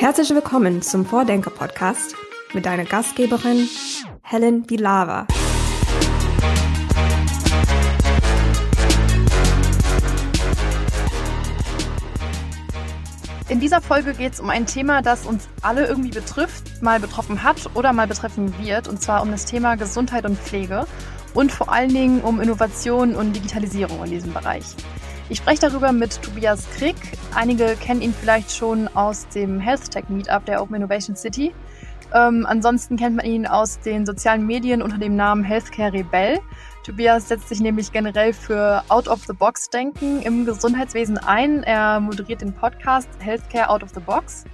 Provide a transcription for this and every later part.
Herzlich willkommen zum Vordenker-Podcast mit deiner Gastgeberin Helen Bilava. In dieser Folge geht es um ein Thema, das uns alle irgendwie betrifft, mal betroffen hat oder mal betreffen wird, und zwar um das Thema Gesundheit und Pflege und vor allen Dingen um Innovation und Digitalisierung in diesem Bereich. Ich spreche darüber mit Tobias Krick. Einige kennen ihn vielleicht schon aus dem Health Tech Meetup der Open Innovation City. Ähm, ansonsten kennt man ihn aus den sozialen Medien unter dem Namen Healthcare Rebell. Tobias setzt sich nämlich generell für Out-of-the-Box-Denken im Gesundheitswesen ein. Er moderiert den Podcast Healthcare Out of the Box.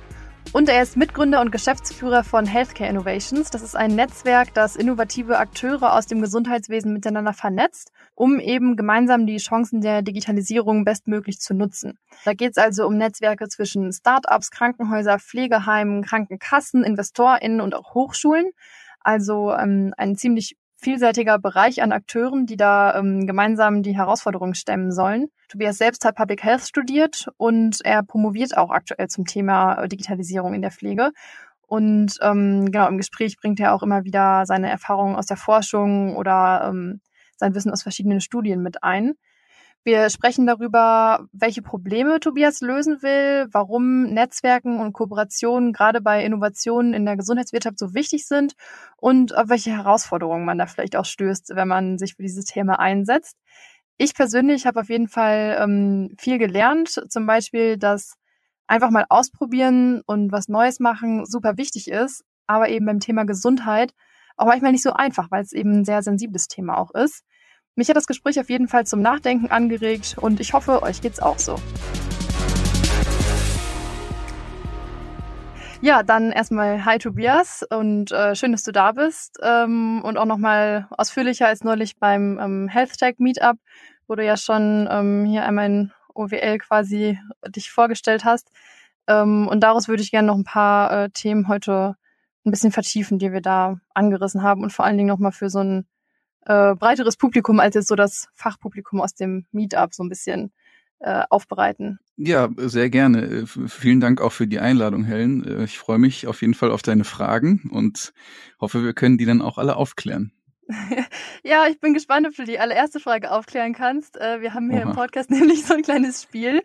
Und er ist Mitgründer und Geschäftsführer von Healthcare Innovations. Das ist ein Netzwerk, das innovative Akteure aus dem Gesundheitswesen miteinander vernetzt, um eben gemeinsam die Chancen der Digitalisierung bestmöglich zu nutzen. Da geht es also um Netzwerke zwischen Startups, Krankenhäuser, Pflegeheimen, Krankenkassen, InvestorInnen und auch Hochschulen. Also ähm, ein ziemlich vielseitiger Bereich an Akteuren, die da ähm, gemeinsam die Herausforderungen stemmen sollen. Tobias selbst hat Public Health studiert und er promoviert auch aktuell zum Thema äh, Digitalisierung in der Pflege. Und ähm, genau im Gespräch bringt er auch immer wieder seine Erfahrungen aus der Forschung oder ähm, sein Wissen aus verschiedenen Studien mit ein. Wir sprechen darüber, welche Probleme Tobias lösen will, warum Netzwerken und Kooperationen gerade bei Innovationen in der Gesundheitswirtschaft so wichtig sind und auf welche Herausforderungen man da vielleicht auch stößt, wenn man sich für dieses Thema einsetzt. Ich persönlich habe auf jeden Fall ähm, viel gelernt, zum Beispiel, dass einfach mal ausprobieren und was Neues machen super wichtig ist, aber eben beim Thema Gesundheit auch manchmal nicht so einfach, weil es eben ein sehr sensibles Thema auch ist. Mich hat das Gespräch auf jeden Fall zum Nachdenken angeregt und ich hoffe, euch geht's auch so. Ja, dann erstmal Hi Tobias und äh, schön, dass du da bist ähm, und auch nochmal ausführlicher als neulich beim ähm, Health Tech Meetup, wo du ja schon ähm, hier einmal in OWL quasi dich vorgestellt hast. Ähm, und daraus würde ich gerne noch ein paar äh, Themen heute ein bisschen vertiefen, die wir da angerissen haben und vor allen Dingen nochmal für so ein äh, breiteres Publikum als jetzt so das Fachpublikum aus dem Meetup so ein bisschen äh, aufbereiten. Ja, sehr gerne. Äh, vielen Dank auch für die Einladung, Helen. Äh, ich freue mich auf jeden Fall auf deine Fragen und hoffe, wir können die dann auch alle aufklären. ja, ich bin gespannt, ob du die allererste Frage aufklären kannst. Äh, wir haben hier Oha. im Podcast nämlich so ein kleines Spiel.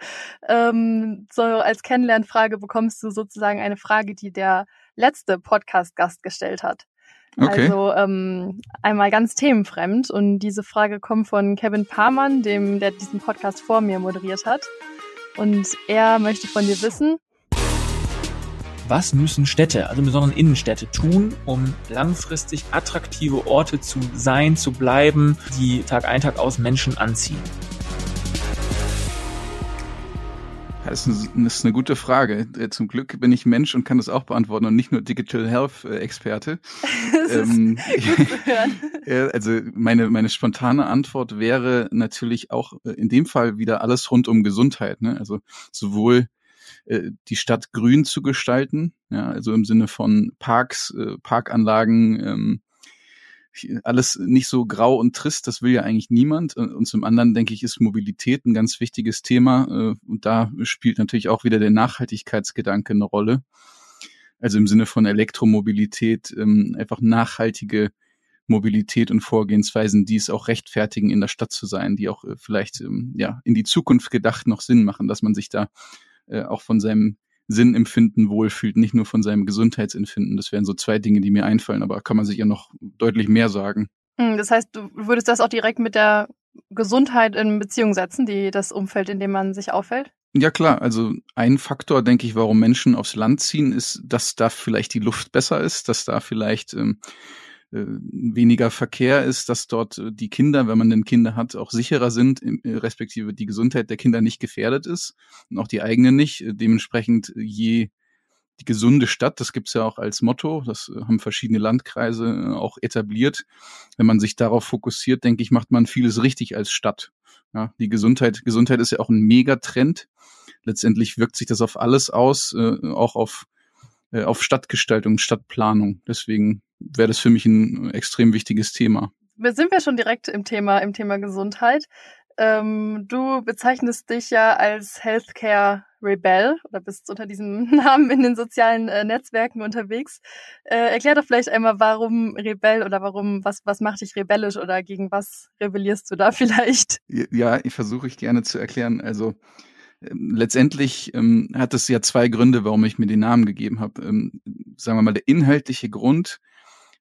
Ähm, so als Kennenlernfrage bekommst du sozusagen eine Frage, die der letzte Podcast-Gast gestellt hat. Okay. Also ähm, einmal ganz themenfremd. Und diese Frage kommt von Kevin Parmann, dem, der diesen Podcast vor mir moderiert hat. Und er möchte von dir wissen, was müssen Städte, also besonders Innenstädte, tun, um langfristig attraktive Orte zu sein, zu bleiben, die Tag ein, Tag aus Menschen anziehen? Das ist, eine, das ist eine gute Frage. Äh, zum Glück bin ich Mensch und kann das auch beantworten und nicht nur Digital Health äh, Experte. ähm, also meine, meine spontane Antwort wäre natürlich auch äh, in dem Fall wieder alles rund um Gesundheit. Ne? Also sowohl die Stadt grün zu gestalten, ja, also im Sinne von Parks, Parkanlagen, ähm, alles nicht so grau und trist, das will ja eigentlich niemand. Und zum anderen denke ich, ist Mobilität ein ganz wichtiges Thema. Äh, und da spielt natürlich auch wieder der Nachhaltigkeitsgedanke eine Rolle. Also im Sinne von Elektromobilität, ähm, einfach nachhaltige Mobilität und Vorgehensweisen, die es auch rechtfertigen, in der Stadt zu sein, die auch äh, vielleicht ähm, ja in die Zukunft gedacht noch Sinn machen, dass man sich da äh, auch von seinem Sinnempfinden wohlfühlt, nicht nur von seinem Gesundheitsempfinden. Das wären so zwei Dinge, die mir einfallen, aber kann man sich ja noch deutlich mehr sagen. Hm, das heißt, du würdest das auch direkt mit der Gesundheit in Beziehung setzen, die das Umfeld, in dem man sich auffällt? Ja klar, also ein Faktor, denke ich, warum Menschen aufs Land ziehen, ist, dass da vielleicht die Luft besser ist, dass da vielleicht ähm, äh, weniger Verkehr ist, dass dort äh, die Kinder, wenn man denn Kinder hat, auch sicherer sind, äh, respektive die Gesundheit der Kinder nicht gefährdet ist und auch die eigene nicht. Dementsprechend je die gesunde Stadt, das gibt's ja auch als Motto, das haben verschiedene Landkreise auch etabliert. Wenn man sich darauf fokussiert, denke ich, macht man vieles richtig als Stadt. Ja, die Gesundheit, Gesundheit ist ja auch ein Megatrend. Letztendlich wirkt sich das auf alles aus, äh, auch auf, äh, auf Stadtgestaltung, Stadtplanung. Deswegen wäre das für mich ein extrem wichtiges Thema. Wir sind ja schon direkt im Thema, im Thema Gesundheit. ähm, du bezeichnest dich ja als Healthcare Rebel oder bist unter diesem Namen in den sozialen äh, Netzwerken unterwegs. Äh, erklär doch vielleicht einmal, warum Rebell oder warum, was, was macht dich rebellisch oder gegen was rebellierst du da vielleicht? Ja, ich versuche ich gerne zu erklären. Also letztendlich ähm, hat es ja zwei Gründe, warum ich mir den Namen gegeben habe. Ähm, sagen wir mal, der inhaltliche Grund,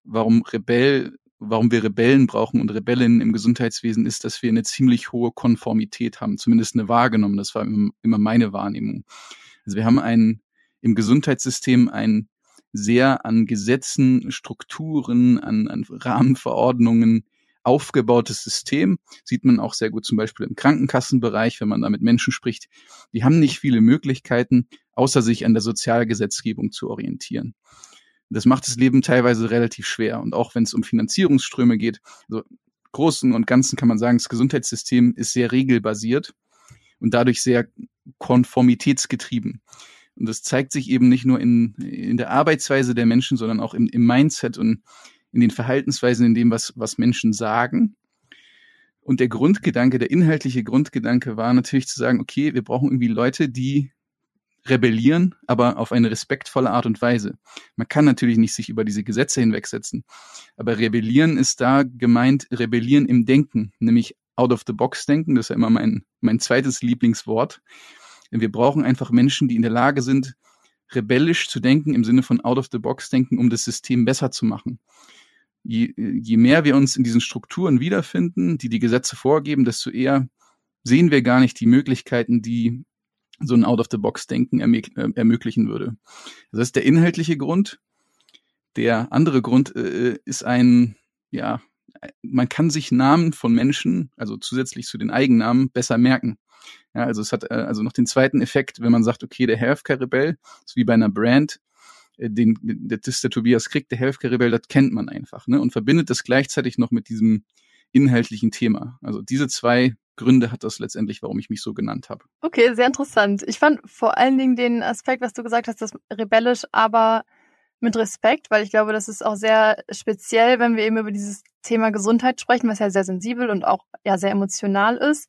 warum Rebell warum wir Rebellen brauchen und Rebellinnen im Gesundheitswesen ist, dass wir eine ziemlich hohe Konformität haben, zumindest eine wahrgenommen. Das war immer meine Wahrnehmung. Also wir haben ein, im Gesundheitssystem ein sehr an Gesetzen, Strukturen, an, an Rahmenverordnungen aufgebautes System. Sieht man auch sehr gut zum Beispiel im Krankenkassenbereich, wenn man da mit Menschen spricht. Die haben nicht viele Möglichkeiten, außer sich an der Sozialgesetzgebung zu orientieren. Das macht das Leben teilweise relativ schwer. Und auch wenn es um Finanzierungsströme geht, also Großen und Ganzen kann man sagen, das Gesundheitssystem ist sehr regelbasiert und dadurch sehr konformitätsgetrieben. Und das zeigt sich eben nicht nur in, in der Arbeitsweise der Menschen, sondern auch im, im Mindset und in den Verhaltensweisen, in dem, was, was Menschen sagen. Und der Grundgedanke, der inhaltliche Grundgedanke war natürlich zu sagen, okay, wir brauchen irgendwie Leute, die rebellieren, aber auf eine respektvolle Art und Weise. Man kann natürlich nicht sich über diese Gesetze hinwegsetzen, aber rebellieren ist da gemeint, rebellieren im Denken, nämlich out of the box denken, das ist ja immer mein, mein zweites Lieblingswort. Wir brauchen einfach Menschen, die in der Lage sind, rebellisch zu denken im Sinne von out of the box denken, um das System besser zu machen. Je, je mehr wir uns in diesen Strukturen wiederfinden, die die Gesetze vorgeben, desto eher sehen wir gar nicht die Möglichkeiten, die so ein Out-of-the-Box-Denken äh, ermöglichen würde. Das ist der inhaltliche Grund. Der andere Grund äh, ist ein, ja, man kann sich Namen von Menschen, also zusätzlich zu den Eigennamen, besser merken. Ja, also es hat äh, also noch den zweiten Effekt, wenn man sagt, okay, der Healthcare Rebell ist wie bei einer Brand, äh, den, das der Tobias Krieg, der Healthcare Rebell, das kennt man einfach, ne? Und verbindet das gleichzeitig noch mit diesem inhaltlichen Thema. Also diese zwei Gründe hat das letztendlich, warum ich mich so genannt habe. Okay, sehr interessant. Ich fand vor allen Dingen den Aspekt, was du gesagt hast, das rebellisch, aber mit Respekt, weil ich glaube, das ist auch sehr speziell, wenn wir eben über dieses Thema Gesundheit sprechen, was ja sehr sensibel und auch ja sehr emotional ist.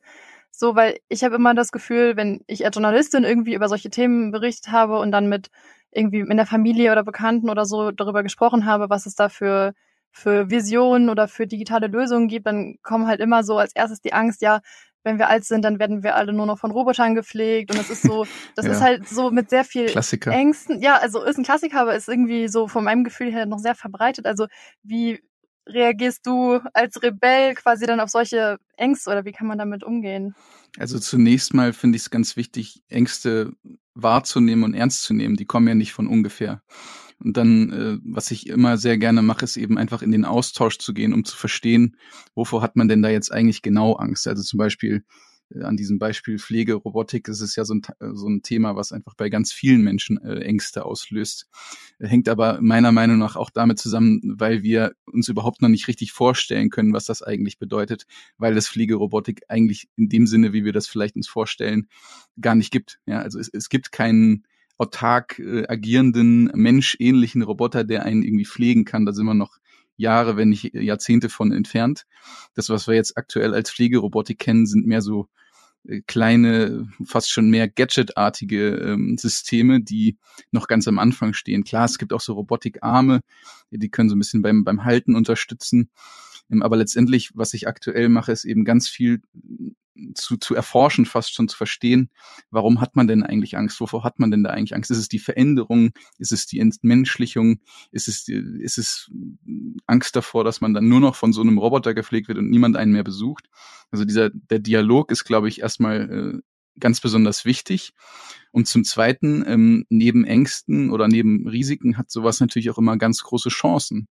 So, weil ich habe immer das Gefühl, wenn ich als Journalistin irgendwie über solche Themen berichtet habe und dann mit irgendwie in der Familie oder Bekannten oder so darüber gesprochen habe, was es da für für Visionen oder für digitale Lösungen gibt, dann kommen halt immer so als erstes die Angst, ja, wenn wir alt sind, dann werden wir alle nur noch von Robotern gepflegt. Und das ist so, das ja. ist halt so mit sehr viel Klassiker. Ängsten. Ja, also ist ein Klassiker, aber ist irgendwie so von meinem Gefühl her noch sehr verbreitet. Also wie reagierst du als Rebell quasi dann auf solche Ängste oder wie kann man damit umgehen? Also zunächst mal finde ich es ganz wichtig, Ängste wahrzunehmen und ernst zu nehmen. Die kommen ja nicht von ungefähr. Und dann, äh, was ich immer sehr gerne mache, ist eben einfach in den Austausch zu gehen, um zu verstehen, wovor hat man denn da jetzt eigentlich genau Angst. Also zum Beispiel äh, an diesem Beispiel Pflegerobotik ist es ja so ein, so ein Thema, was einfach bei ganz vielen Menschen äh, Ängste auslöst. Hängt aber meiner Meinung nach auch damit zusammen, weil wir uns überhaupt noch nicht richtig vorstellen können, was das eigentlich bedeutet, weil es Pflegerobotik eigentlich in dem Sinne, wie wir das vielleicht uns vorstellen, gar nicht gibt. Ja, also es, es gibt keinen autark äh, agierenden, menschähnlichen Roboter, der einen irgendwie pflegen kann. Da sind wir noch Jahre, wenn nicht Jahrzehnte von entfernt. Das, was wir jetzt aktuell als Pflegerobotik kennen, sind mehr so äh, kleine, fast schon mehr Gadget-artige ähm, Systeme, die noch ganz am Anfang stehen. Klar, es gibt auch so Robotikarme, die können so ein bisschen beim, beim Halten unterstützen. Ähm, aber letztendlich, was ich aktuell mache, ist eben ganz viel zu, zu erforschen, fast schon zu verstehen, warum hat man denn eigentlich Angst? Wovor hat man denn da eigentlich Angst? Ist es die Veränderung? Ist es die Entmenschlichung? Ist es, ist es Angst davor, dass man dann nur noch von so einem Roboter gepflegt wird und niemand einen mehr besucht? Also dieser, der Dialog ist, glaube ich, erstmal äh, ganz besonders wichtig. Und zum Zweiten, ähm, neben Ängsten oder neben Risiken hat sowas natürlich auch immer ganz große Chancen.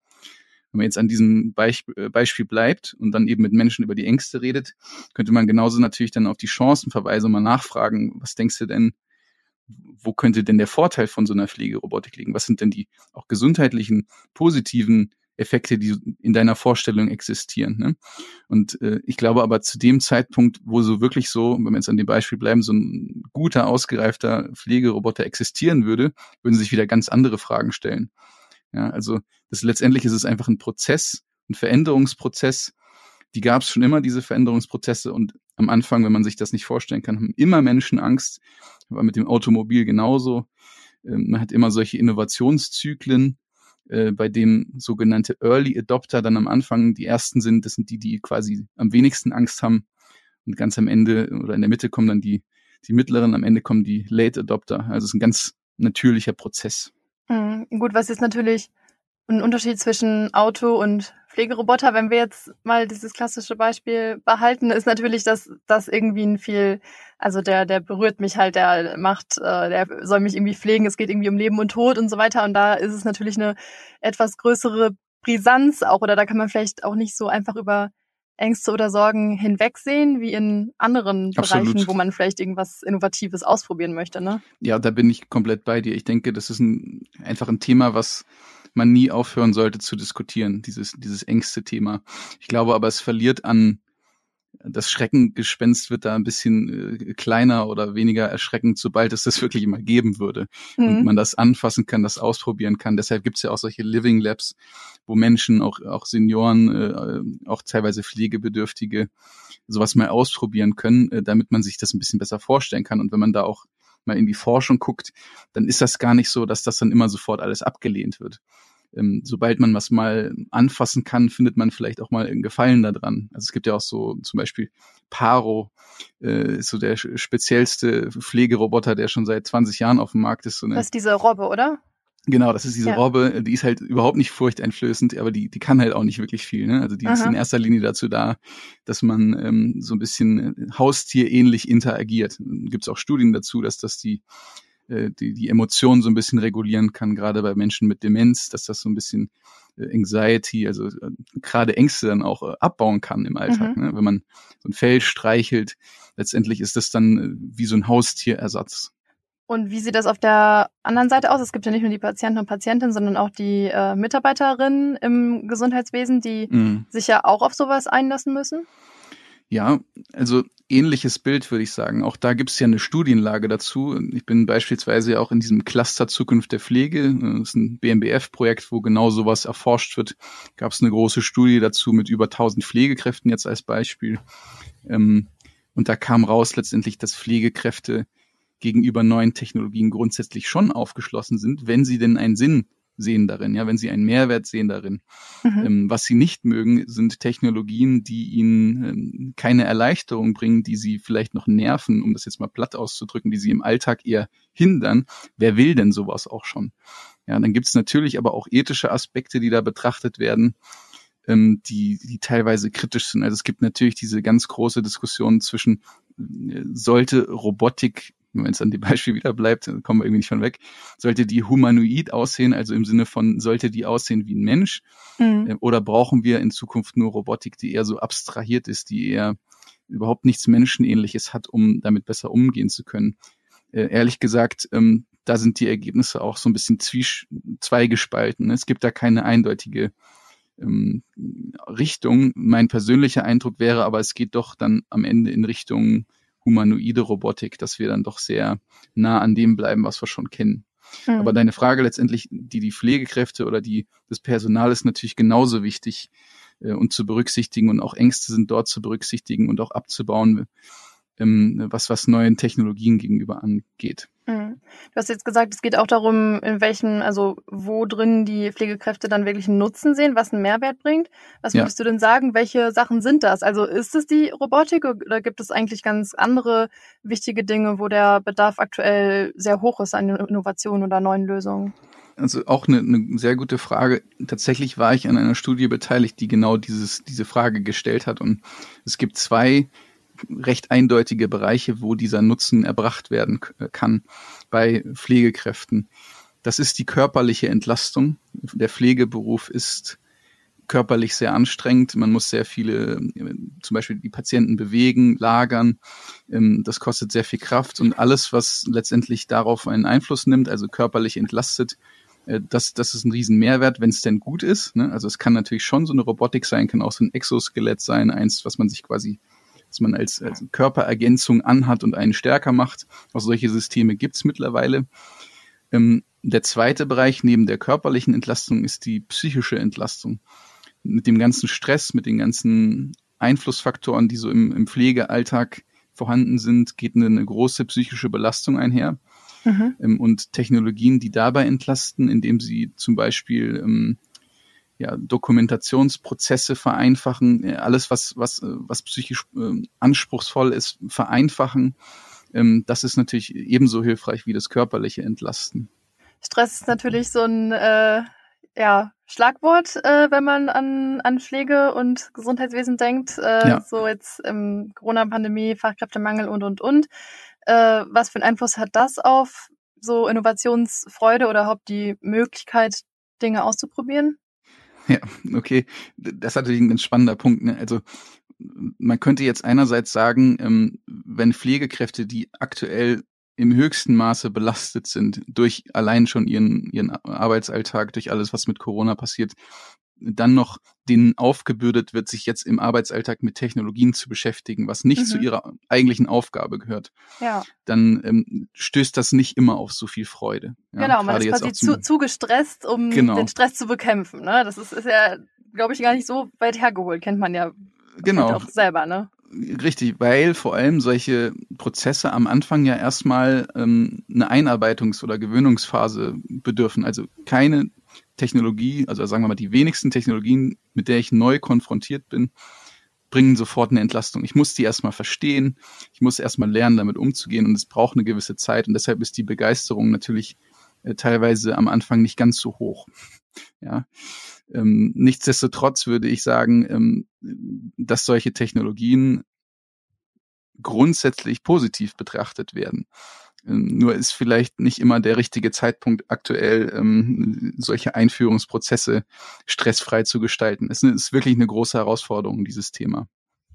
Wenn man jetzt an diesem Beisp äh, Beispiel bleibt und dann eben mit Menschen über die Ängste redet, könnte man genauso natürlich dann auf die Chancen verweisen und mal nachfragen, was denkst du denn, wo könnte denn der Vorteil von so einer Pflegerobotik liegen? Was sind denn die auch gesundheitlichen, positiven Effekte, die in deiner Vorstellung existieren. Ne? Und äh, ich glaube aber zu dem Zeitpunkt, wo so wirklich so, wenn wir jetzt an dem Beispiel bleiben, so ein guter, ausgereifter Pflegeroboter existieren würde, würden sich wieder ganz andere Fragen stellen. Ja, also das letztendlich ist es einfach ein Prozess, ein Veränderungsprozess. Die gab es schon immer, diese Veränderungsprozesse. Und am Anfang, wenn man sich das nicht vorstellen kann, haben immer Menschen Angst. Aber mit dem Automobil genauso. Ähm, man hat immer solche Innovationszyklen, äh, bei denen sogenannte Early Adopter dann am Anfang die ersten sind. Das sind die, die quasi am wenigsten Angst haben. Und ganz am Ende oder in der Mitte kommen dann die, die mittleren, am Ende kommen die Late Adopter. Also es ist ein ganz natürlicher Prozess. Mhm. Gut, was jetzt natürlich ein Unterschied zwischen Auto und Pflegeroboter, wenn wir jetzt mal dieses klassische Beispiel behalten, ist natürlich, dass das irgendwie ein viel, also der, der berührt mich halt, der macht, äh, der soll mich irgendwie pflegen, es geht irgendwie um Leben und Tod und so weiter. Und da ist es natürlich eine etwas größere Brisanz auch, oder da kann man vielleicht auch nicht so einfach über Ängste oder Sorgen hinwegsehen, wie in anderen Absolut. Bereichen, wo man vielleicht irgendwas Innovatives ausprobieren möchte. Ne? Ja, da bin ich komplett bei dir. Ich denke, das ist ein, einfach ein Thema, was man nie aufhören sollte zu diskutieren, dieses, dieses engste Thema. Ich glaube aber, es verliert an, das Schreckengespenst wird da ein bisschen äh, kleiner oder weniger erschreckend, sobald es das wirklich immer geben würde. Mhm. Und man das anfassen kann, das ausprobieren kann. Deshalb gibt es ja auch solche Living Labs, wo Menschen, auch, auch Senioren, äh, auch teilweise Pflegebedürftige, sowas mal ausprobieren können, äh, damit man sich das ein bisschen besser vorstellen kann. Und wenn man da auch mal in die Forschung guckt, dann ist das gar nicht so, dass das dann immer sofort alles abgelehnt wird. Ähm, sobald man was mal anfassen kann, findet man vielleicht auch mal einen Gefallen daran. Also es gibt ja auch so zum Beispiel Paro, äh, ist so der speziellste Pflegeroboter, der schon seit 20 Jahren auf dem Markt ist. So eine, das ist diese Robbe, oder? Genau, das ist diese ja. Robbe, die ist halt überhaupt nicht furchteinflößend, aber die, die kann halt auch nicht wirklich viel. Ne? Also die Aha. ist in erster Linie dazu da, dass man ähm, so ein bisschen äh, haustierähnlich interagiert. Gibt es auch Studien dazu, dass das die, äh, die, die Emotionen so ein bisschen regulieren kann, gerade bei Menschen mit Demenz, dass das so ein bisschen äh, Anxiety, also äh, gerade Ängste dann auch äh, abbauen kann im Alltag. Mhm. Ne? Wenn man so ein Fell streichelt, letztendlich ist das dann äh, wie so ein Haustierersatz. Und wie sieht das auf der anderen Seite aus? Es gibt ja nicht nur die Patienten und Patientinnen, sondern auch die äh, Mitarbeiterinnen im Gesundheitswesen, die mhm. sich ja auch auf sowas einlassen müssen. Ja, also ähnliches Bild würde ich sagen. Auch da gibt es ja eine Studienlage dazu. Ich bin beispielsweise auch in diesem Cluster Zukunft der Pflege. Das ist ein BMBF-Projekt, wo genau sowas erforscht wird. Gab es eine große Studie dazu mit über 1000 Pflegekräften jetzt als Beispiel. Ähm, und da kam raus letztendlich, dass Pflegekräfte gegenüber neuen Technologien grundsätzlich schon aufgeschlossen sind, wenn sie denn einen Sinn sehen darin, ja, wenn sie einen Mehrwert sehen darin. Mhm. Ähm, was sie nicht mögen, sind Technologien, die ihnen ähm, keine Erleichterung bringen, die sie vielleicht noch nerven, um das jetzt mal platt auszudrücken, die sie im Alltag eher hindern. Wer will denn sowas auch schon? Ja, dann gibt es natürlich aber auch ethische Aspekte, die da betrachtet werden, ähm, die, die teilweise kritisch sind. Also es gibt natürlich diese ganz große Diskussion zwischen, äh, sollte Robotik wenn es an dem Beispiel wieder bleibt, kommen wir irgendwie nicht von weg, sollte die humanoid aussehen, also im Sinne von, sollte die aussehen wie ein Mensch? Mhm. Äh, oder brauchen wir in Zukunft nur Robotik, die eher so abstrahiert ist, die eher überhaupt nichts Menschenähnliches hat, um damit besser umgehen zu können? Äh, ehrlich gesagt, ähm, da sind die Ergebnisse auch so ein bisschen zweigespalten. Es gibt da keine eindeutige ähm, Richtung. Mein persönlicher Eindruck wäre aber, es geht doch dann am Ende in Richtung humanoide Robotik, dass wir dann doch sehr nah an dem bleiben, was wir schon kennen. Mhm. Aber deine Frage letztendlich, die die Pflegekräfte oder die das Personal ist natürlich genauso wichtig äh, und zu berücksichtigen und auch Ängste sind dort zu berücksichtigen und auch abzubauen, ähm, was was neuen Technologien gegenüber angeht. Mhm. Du hast jetzt gesagt, es geht auch darum, in welchen, also wo drin die Pflegekräfte dann wirklich einen Nutzen sehen, was einen Mehrwert bringt. Was würdest ja. du denn sagen? Welche Sachen sind das? Also ist es die Robotik oder gibt es eigentlich ganz andere wichtige Dinge, wo der Bedarf aktuell sehr hoch ist an Innovationen oder neuen Lösungen? Also auch eine, eine sehr gute Frage. Tatsächlich war ich an einer Studie beteiligt, die genau dieses, diese Frage gestellt hat. Und es gibt zwei recht eindeutige Bereiche, wo dieser Nutzen erbracht werden kann bei Pflegekräften. Das ist die körperliche Entlastung. Der Pflegeberuf ist körperlich sehr anstrengend. Man muss sehr viele, zum Beispiel die Patienten bewegen, lagern. Ähm, das kostet sehr viel Kraft und alles, was letztendlich darauf einen Einfluss nimmt, also körperlich entlastet, äh, das, das ist ein riesen Mehrwert, wenn es denn gut ist. Ne? Also es kann natürlich schon so eine Robotik sein, kann auch so ein Exoskelett sein, eins, was man sich quasi dass man als, als Körperergänzung anhat und einen stärker macht. Auch solche Systeme gibt's mittlerweile. Ähm, der zweite Bereich neben der körperlichen Entlastung ist die psychische Entlastung. Mit dem ganzen Stress, mit den ganzen Einflussfaktoren, die so im, im Pflegealltag vorhanden sind, geht eine, eine große psychische Belastung einher. Mhm. Ähm, und Technologien, die dabei entlasten, indem sie zum Beispiel ähm, ja, Dokumentationsprozesse vereinfachen, äh, alles, was, was, äh, was psychisch äh, anspruchsvoll ist, vereinfachen. Ähm, das ist natürlich ebenso hilfreich wie das körperliche Entlasten. Stress ist natürlich so ein äh, ja, Schlagwort, äh, wenn man an, an Pflege und Gesundheitswesen denkt. Äh, ja. So jetzt im Corona-Pandemie, Fachkräftemangel und, und, und. Was für einen Einfluss hat das auf so Innovationsfreude oder überhaupt die Möglichkeit, Dinge auszuprobieren? Ja, okay. Das ist natürlich ein ganz spannender Punkt. Ne? Also man könnte jetzt einerseits sagen, ähm, wenn Pflegekräfte, die aktuell im höchsten Maße belastet sind durch allein schon ihren, ihren Arbeitsalltag, durch alles, was mit Corona passiert, dann noch denen aufgebürdet wird, sich jetzt im Arbeitsalltag mit Technologien zu beschäftigen, was nicht mhm. zu ihrer eigentlichen Aufgabe gehört, ja. dann ähm, stößt das nicht immer auf so viel Freude. Ja, genau, man ist quasi zu, zu gestresst, um genau. den Stress zu bekämpfen. Ne? Das ist, ist ja, glaube ich, gar nicht so weit hergeholt, kennt man ja genau. auch selber. Ne? Richtig, weil vor allem solche Prozesse am Anfang ja erstmal ähm, eine Einarbeitungs- oder Gewöhnungsphase bedürfen. Also keine Technologie, also sagen wir mal die wenigsten Technologien, mit der ich neu konfrontiert bin, bringen sofort eine Entlastung. Ich muss die erstmal verstehen, ich muss erstmal lernen, damit umzugehen und es braucht eine gewisse Zeit und deshalb ist die Begeisterung natürlich äh, teilweise am Anfang nicht ganz so hoch. Ja. Ähm, nichtsdestotrotz würde ich sagen, ähm, dass solche Technologien grundsätzlich positiv betrachtet werden. Nur ist vielleicht nicht immer der richtige Zeitpunkt aktuell, ähm, solche Einführungsprozesse stressfrei zu gestalten. Es ist wirklich eine große Herausforderung, dieses Thema.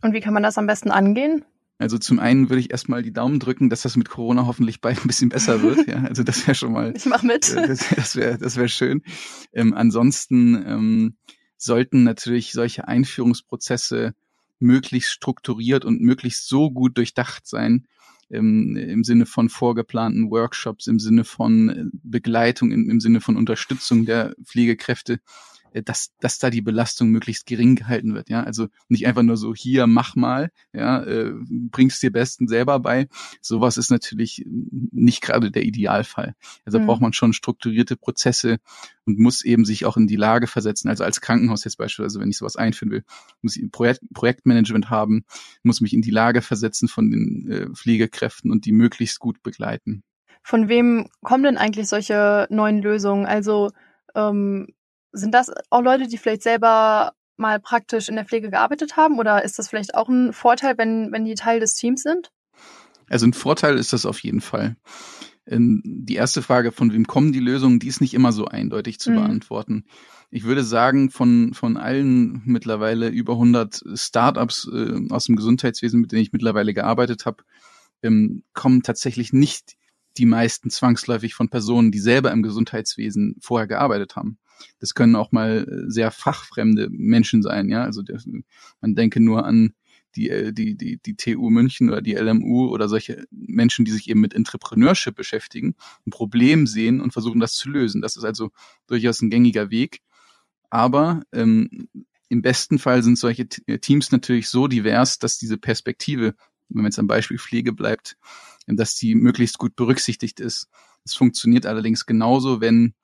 Und wie kann man das am besten angehen? Also zum einen würde ich erstmal die Daumen drücken, dass das mit Corona hoffentlich bald ein bisschen besser wird. Ja, also das wäre schon mal. Ich mach mit. Äh, das, das wäre das wäre schön. Ähm, ansonsten ähm, sollten natürlich solche Einführungsprozesse möglichst strukturiert und möglichst so gut durchdacht sein, im, im Sinne von vorgeplanten Workshops, im Sinne von äh, Begleitung, im, im Sinne von Unterstützung der Pflegekräfte, dass, dass da die Belastung möglichst gering gehalten wird. Ja, also nicht einfach nur so hier mach mal, ja, äh, bringst dir besten selber bei. Sowas ist natürlich nicht gerade der Idealfall. Also mhm. braucht man schon strukturierte Prozesse und muss eben sich auch in die Lage versetzen. Also als Krankenhaus jetzt beispielsweise, wenn ich sowas einführen will, muss ich Projekt, Projektmanagement haben, muss mich in die Lage versetzen von den äh, Pflegekräften und die möglichst gut begleiten. Von wem kommen denn eigentlich solche neuen Lösungen? Also ähm, sind das auch Leute, die vielleicht selber mal praktisch in der Pflege gearbeitet haben oder ist das vielleicht auch ein Vorteil, wenn, wenn die Teil des Teams sind? Also ein Vorteil ist das auf jeden Fall. Ähm, die erste Frage, von wem kommen die Lösungen, die ist nicht immer so eindeutig zu mhm. beantworten. Ich würde sagen, von, von allen mittlerweile über 100 Startups äh, aus dem Gesundheitswesen, mit denen ich mittlerweile gearbeitet habe, ähm, kommen tatsächlich nicht die meisten zwangsläufig von Personen, die selber im Gesundheitswesen vorher gearbeitet haben. Das können auch mal äh, sehr fachfremde Menschen sein, ja. Also der, man denke nur an die, äh, die, die, die TU München oder die LMU oder solche Menschen, die sich eben mit Entrepreneurship beschäftigen, ein Problem sehen und versuchen, das zu lösen. Das ist also durchaus ein gängiger Weg. Aber ähm, im besten Fall sind solche äh, Teams natürlich so divers, dass diese Perspektive, wenn man jetzt am Beispiel Pflege bleibt, dass die möglichst gut berücksichtigt ist. Es funktioniert allerdings genauso, wenn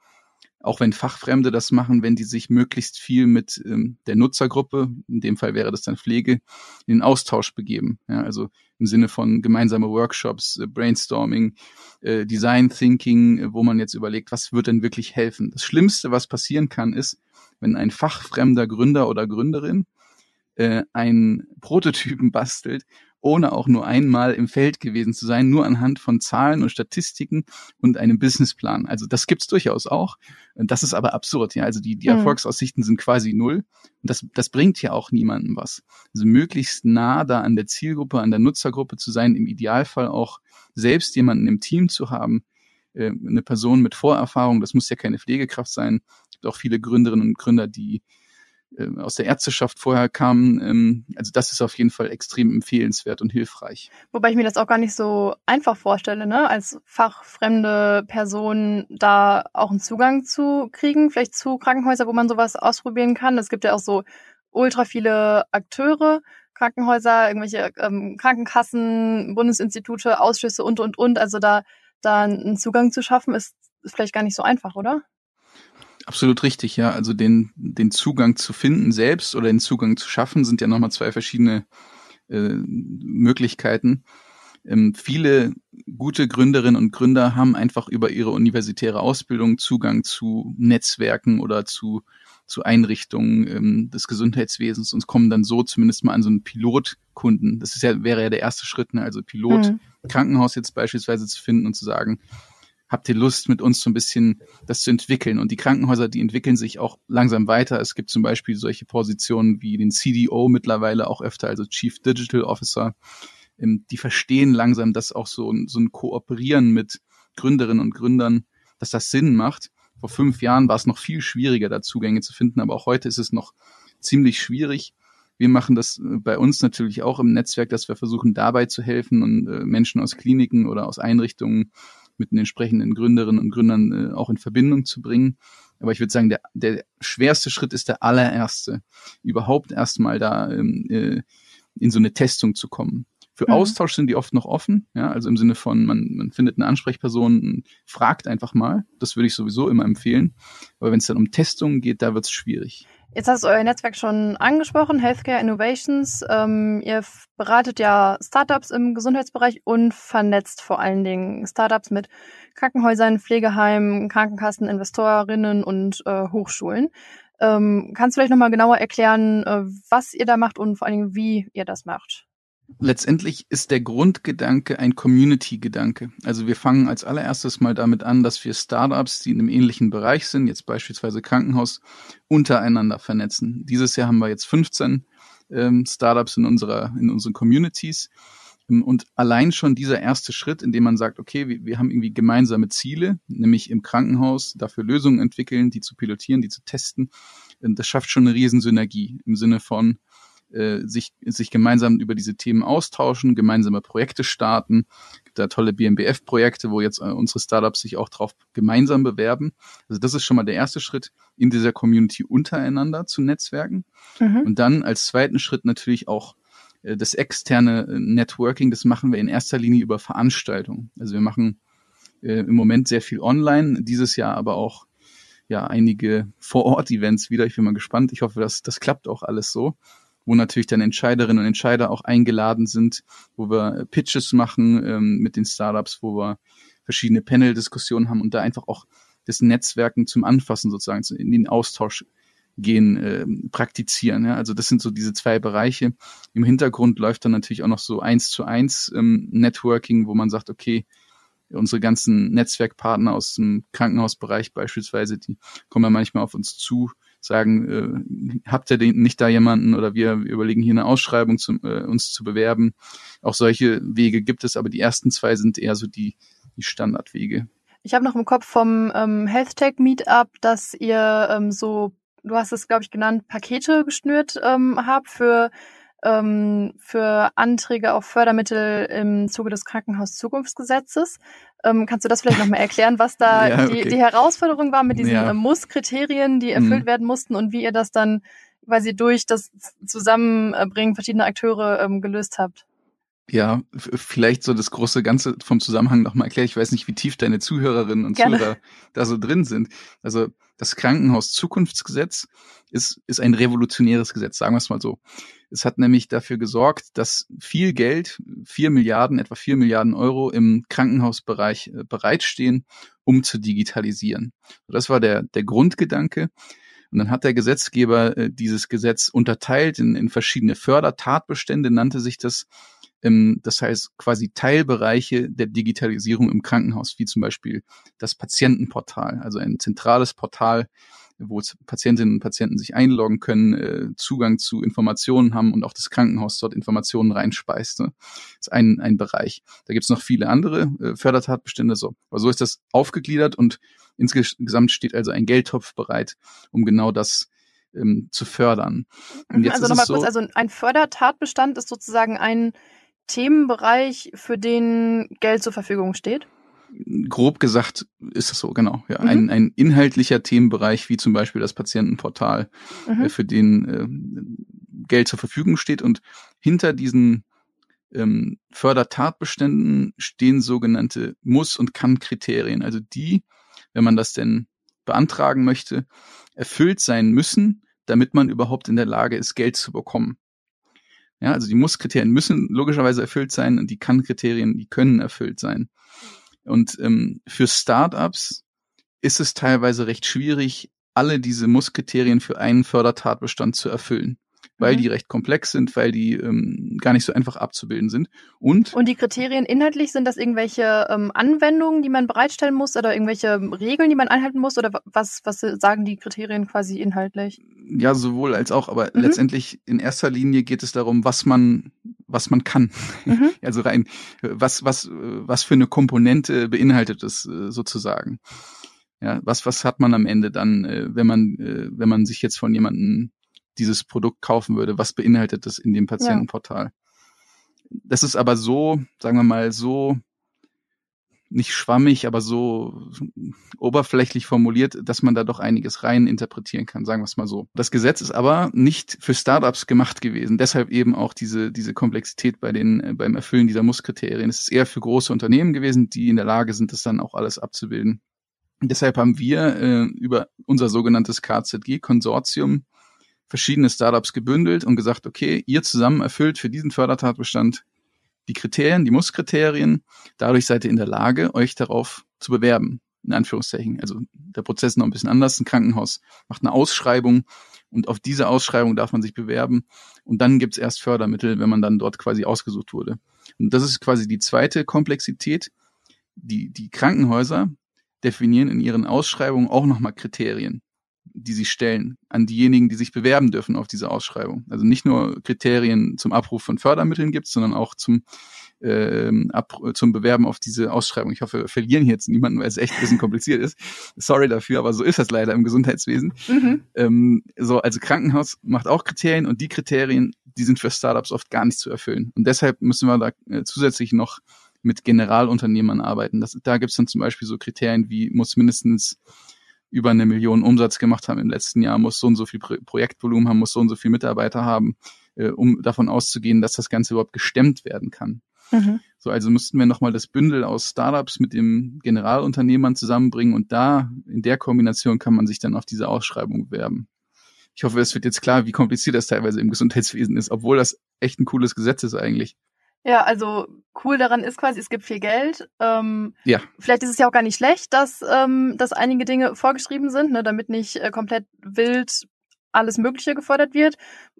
auch wenn Fachfremde das machen, wenn die sich möglichst viel mit ähm, der Nutzergruppe, in dem Fall wäre das dann Pflege, in den Austausch begeben. Ja, also im Sinne von gemeinsame Workshops, äh, Brainstorming, äh, Design Thinking, äh, wo man jetzt überlegt, was wird denn wirklich helfen. Das Schlimmste, was passieren kann, ist, wenn ein fachfremder Gründer oder Gründerin äh, einen Prototypen bastelt ohne auch nur einmal im Feld gewesen zu sein, nur anhand von Zahlen und Statistiken und einem Businessplan. Also das gibt's durchaus auch. Das ist aber absurd. Ja, also die, die mhm. Erfolgsaussichten sind quasi null. Und das, das bringt ja auch niemandem was. Also möglichst nah da an der Zielgruppe, an der Nutzergruppe zu sein, im Idealfall auch selbst jemanden im Team zu haben, äh, eine Person mit Vorerfahrung, das muss ja keine Pflegekraft sein. Es gibt auch viele Gründerinnen und Gründer, die aus der Ärzteschaft vorher kamen. Ähm, also das ist auf jeden Fall extrem empfehlenswert und hilfreich. Wobei ich mir das auch gar nicht so einfach vorstelle, ne? als fachfremde Person da auch einen Zugang zu kriegen, vielleicht zu Krankenhäusern, wo man sowas ausprobieren kann. Es gibt ja auch so ultra viele Akteure. Krankenhäuser, irgendwelche ähm, Krankenkassen, Bundesinstitute, Ausschüsse und, und, und. Also da, da einen Zugang zu schaffen, ist, ist vielleicht gar nicht so einfach, oder? Absolut richtig, ja. Also den, den Zugang zu finden selbst oder den Zugang zu schaffen, sind ja nochmal zwei verschiedene äh, Möglichkeiten. Ähm, viele gute Gründerinnen und Gründer haben einfach über ihre universitäre Ausbildung Zugang zu Netzwerken oder zu, zu Einrichtungen ähm, des Gesundheitswesens und kommen dann so zumindest mal an so einen Pilotkunden. Das ist ja, wäre ja der erste Schritt, ne? also Pilot mhm. Krankenhaus jetzt beispielsweise zu finden und zu sagen, habt ihr Lust, mit uns so ein bisschen das zu entwickeln? Und die Krankenhäuser, die entwickeln sich auch langsam weiter. Es gibt zum Beispiel solche Positionen wie den CDO mittlerweile auch öfter, also Chief Digital Officer. Ähm, die verstehen langsam, dass auch so, so ein Kooperieren mit Gründerinnen und Gründern, dass das Sinn macht. Vor fünf Jahren war es noch viel schwieriger, da Zugänge zu finden, aber auch heute ist es noch ziemlich schwierig. Wir machen das äh, bei uns natürlich auch im Netzwerk, dass wir versuchen, dabei zu helfen und äh, Menschen aus Kliniken oder aus Einrichtungen mit den entsprechenden Gründerinnen und Gründern äh, auch in Verbindung zu bringen. Aber ich würde sagen, der, der schwerste Schritt ist der allererste, überhaupt erstmal da ähm, äh, in so eine Testung zu kommen. Für mhm. Austausch sind die oft noch offen, ja, also im Sinne von, man, man findet eine Ansprechperson, fragt einfach mal. Das würde ich sowieso immer empfehlen. Aber wenn es dann um Testungen geht, da wird es schwierig. Jetzt hast du euer Netzwerk schon angesprochen, Healthcare Innovations. Ähm, ihr beratet ja Startups im Gesundheitsbereich und vernetzt vor allen Dingen Startups mit Krankenhäusern, Pflegeheimen, Krankenkassen, Investorinnen und äh, Hochschulen. Ähm, kannst du vielleicht nochmal genauer erklären, äh, was ihr da macht und vor allen Dingen, wie ihr das macht? Letztendlich ist der Grundgedanke ein Community-Gedanke. Also wir fangen als allererstes mal damit an, dass wir Startups, die in einem ähnlichen Bereich sind, jetzt beispielsweise Krankenhaus, untereinander vernetzen. Dieses Jahr haben wir jetzt 15 ähm, Startups in unserer, in unseren Communities. Ähm, und allein schon dieser erste Schritt, in dem man sagt, okay, wir, wir haben irgendwie gemeinsame Ziele, nämlich im Krankenhaus dafür Lösungen entwickeln, die zu pilotieren, die zu testen, ähm, das schafft schon eine Riesensynergie im Sinne von, äh, sich, sich gemeinsam über diese Themen austauschen, gemeinsame Projekte starten. Es gibt da tolle BMBF-Projekte, wo jetzt äh, unsere Startups sich auch drauf gemeinsam bewerben. Also das ist schon mal der erste Schritt, in dieser Community untereinander zu netzwerken. Mhm. Und dann als zweiten Schritt natürlich auch äh, das externe äh, Networking, das machen wir in erster Linie über Veranstaltungen. Also wir machen äh, im Moment sehr viel online, dieses Jahr aber auch ja einige Vor-Ort-Events wieder. Ich bin mal gespannt. Ich hoffe, dass das klappt auch alles so wo natürlich dann Entscheiderinnen und Entscheider auch eingeladen sind, wo wir Pitches machen ähm, mit den Startups, wo wir verschiedene Panel-Diskussionen haben und da einfach auch das Netzwerken zum Anfassen sozusagen in den Austausch gehen, äh, praktizieren. Ja? Also das sind so diese zwei Bereiche. Im Hintergrund läuft dann natürlich auch noch so eins zu eins ähm, Networking, wo man sagt, okay, unsere ganzen Netzwerkpartner aus dem Krankenhausbereich beispielsweise, die kommen ja manchmal auf uns zu, sagen, äh, habt ihr den, nicht da jemanden oder wir, wir überlegen hier eine Ausschreibung, zu, äh, uns zu bewerben. Auch solche Wege gibt es, aber die ersten zwei sind eher so die, die Standardwege. Ich habe noch im Kopf vom ähm, Health Tech Meetup, dass ihr ähm, so, du hast es, glaube ich, genannt, Pakete geschnürt ähm, habt für ähm, für Anträge auf Fördermittel im Zuge des Krankenhauszukunftsgesetzes. Ähm, kannst du das vielleicht nochmal erklären, was da ja, okay. die, die Herausforderung war mit diesen ja. äh, Muss-Kriterien, die erfüllt mhm. werden mussten und wie ihr das dann quasi durch das Zusammenbringen verschiedener Akteure ähm, gelöst habt? Ja, vielleicht so das große Ganze vom Zusammenhang nochmal erklären. Ich weiß nicht, wie tief deine Zuhörerinnen und Gerne. Zuhörer da so drin sind. Also das Krankenhaus-Zukunftsgesetz ist, ist ein revolutionäres Gesetz, sagen wir es mal so. Es hat nämlich dafür gesorgt, dass viel Geld, vier Milliarden, etwa vier Milliarden Euro im Krankenhausbereich äh, bereitstehen, um zu digitalisieren. Das war der, der Grundgedanke. Und dann hat der Gesetzgeber äh, dieses Gesetz unterteilt in, in verschiedene Fördertatbestände, nannte sich das das heißt quasi Teilbereiche der Digitalisierung im Krankenhaus, wie zum Beispiel das Patientenportal, also ein zentrales Portal, wo Patientinnen und Patienten sich einloggen können, äh, Zugang zu Informationen haben und auch das Krankenhaus dort Informationen reinspeist. Ne? Das ist ein, ein Bereich. Da gibt es noch viele andere äh, Fördertatbestände. So. Aber so ist das aufgegliedert und insgesamt steht also ein Geldtopf bereit, um genau das ähm, zu fördern. Und jetzt also nochmal so, kurz, also ein Fördertatbestand ist sozusagen ein Themenbereich, für den Geld zur Verfügung steht? Grob gesagt ist es so, genau. Ja, mhm. ein, ein inhaltlicher Themenbereich, wie zum Beispiel das Patientenportal, mhm. äh, für den äh, Geld zur Verfügung steht. Und hinter diesen ähm, Fördertatbeständen stehen sogenannte Muss- und Kann-Kriterien. Also die, wenn man das denn beantragen möchte, erfüllt sein müssen, damit man überhaupt in der Lage ist, Geld zu bekommen. Ja, also die Muss-Kriterien müssen logischerweise erfüllt sein und die Kann-Kriterien, die können erfüllt sein. Und ähm, für Startups ist es teilweise recht schwierig, alle diese Muss-Kriterien für einen Fördertatbestand zu erfüllen weil mhm. die recht komplex sind, weil die ähm, gar nicht so einfach abzubilden sind. Und, und die Kriterien inhaltlich, sind das irgendwelche ähm, Anwendungen, die man bereitstellen muss oder irgendwelche Regeln, die man einhalten muss? Oder was, was sagen die Kriterien quasi inhaltlich? Ja, sowohl als auch, aber mhm. letztendlich in erster Linie geht es darum, was man, was man kann. Mhm. Also rein, was, was, was für eine Komponente beinhaltet es äh, sozusagen. Ja, was, was hat man am Ende dann, äh, wenn man, äh, wenn man sich jetzt von jemandem dieses Produkt kaufen würde, was beinhaltet das in dem Patientenportal. Ja. Das ist aber so, sagen wir mal, so nicht schwammig, aber so oberflächlich formuliert, dass man da doch einiges rein interpretieren kann, sagen wir es mal so. Das Gesetz ist aber nicht für Startups gemacht gewesen, deshalb eben auch diese, diese Komplexität bei den, äh, beim Erfüllen dieser Musskriterien. Es ist eher für große Unternehmen gewesen, die in der Lage sind, das dann auch alles abzubilden. Deshalb haben wir äh, über unser sogenanntes KZG-Konsortium verschiedene Startups gebündelt und gesagt, okay, ihr zusammen erfüllt für diesen Fördertatbestand die Kriterien, die Musskriterien. Dadurch seid ihr in der Lage, euch darauf zu bewerben. In Anführungszeichen. Also der Prozess ist noch ein bisschen anders. Ein Krankenhaus macht eine Ausschreibung und auf diese Ausschreibung darf man sich bewerben. Und dann gibt's erst Fördermittel, wenn man dann dort quasi ausgesucht wurde. Und das ist quasi die zweite Komplexität. Die, die Krankenhäuser definieren in ihren Ausschreibungen auch nochmal Kriterien die sie stellen an diejenigen, die sich bewerben dürfen auf diese Ausschreibung. Also nicht nur Kriterien zum Abruf von Fördermitteln gibt, sondern auch zum ähm, ab, zum Bewerben auf diese Ausschreibung. Ich hoffe, wir verlieren jetzt niemanden, weil es echt ein bisschen kompliziert ist. Sorry dafür, aber so ist das leider im Gesundheitswesen. Mhm. Ähm, so, also Krankenhaus macht auch Kriterien und die Kriterien, die sind für Startups oft gar nicht zu erfüllen. Und deshalb müssen wir da äh, zusätzlich noch mit Generalunternehmern arbeiten. Das, da gibt es dann zum Beispiel so Kriterien wie muss mindestens über eine Million Umsatz gemacht haben im letzten Jahr, muss so und so viel Pro Projektvolumen haben, muss so und so viel Mitarbeiter haben, äh, um davon auszugehen, dass das Ganze überhaupt gestemmt werden kann. Mhm. So, also müssten wir nochmal das Bündel aus Startups mit dem Generalunternehmern zusammenbringen und da in der Kombination kann man sich dann auf diese Ausschreibung bewerben. Ich hoffe, es wird jetzt klar, wie kompliziert das teilweise im Gesundheitswesen ist, obwohl das echt ein cooles Gesetz ist eigentlich. Ja, also cool daran ist quasi, es gibt viel Geld. Ähm, ja. Vielleicht ist es ja auch gar nicht schlecht, dass, ähm, dass einige Dinge vorgeschrieben sind, ne, damit nicht äh, komplett wild alles Mögliche gefordert wird.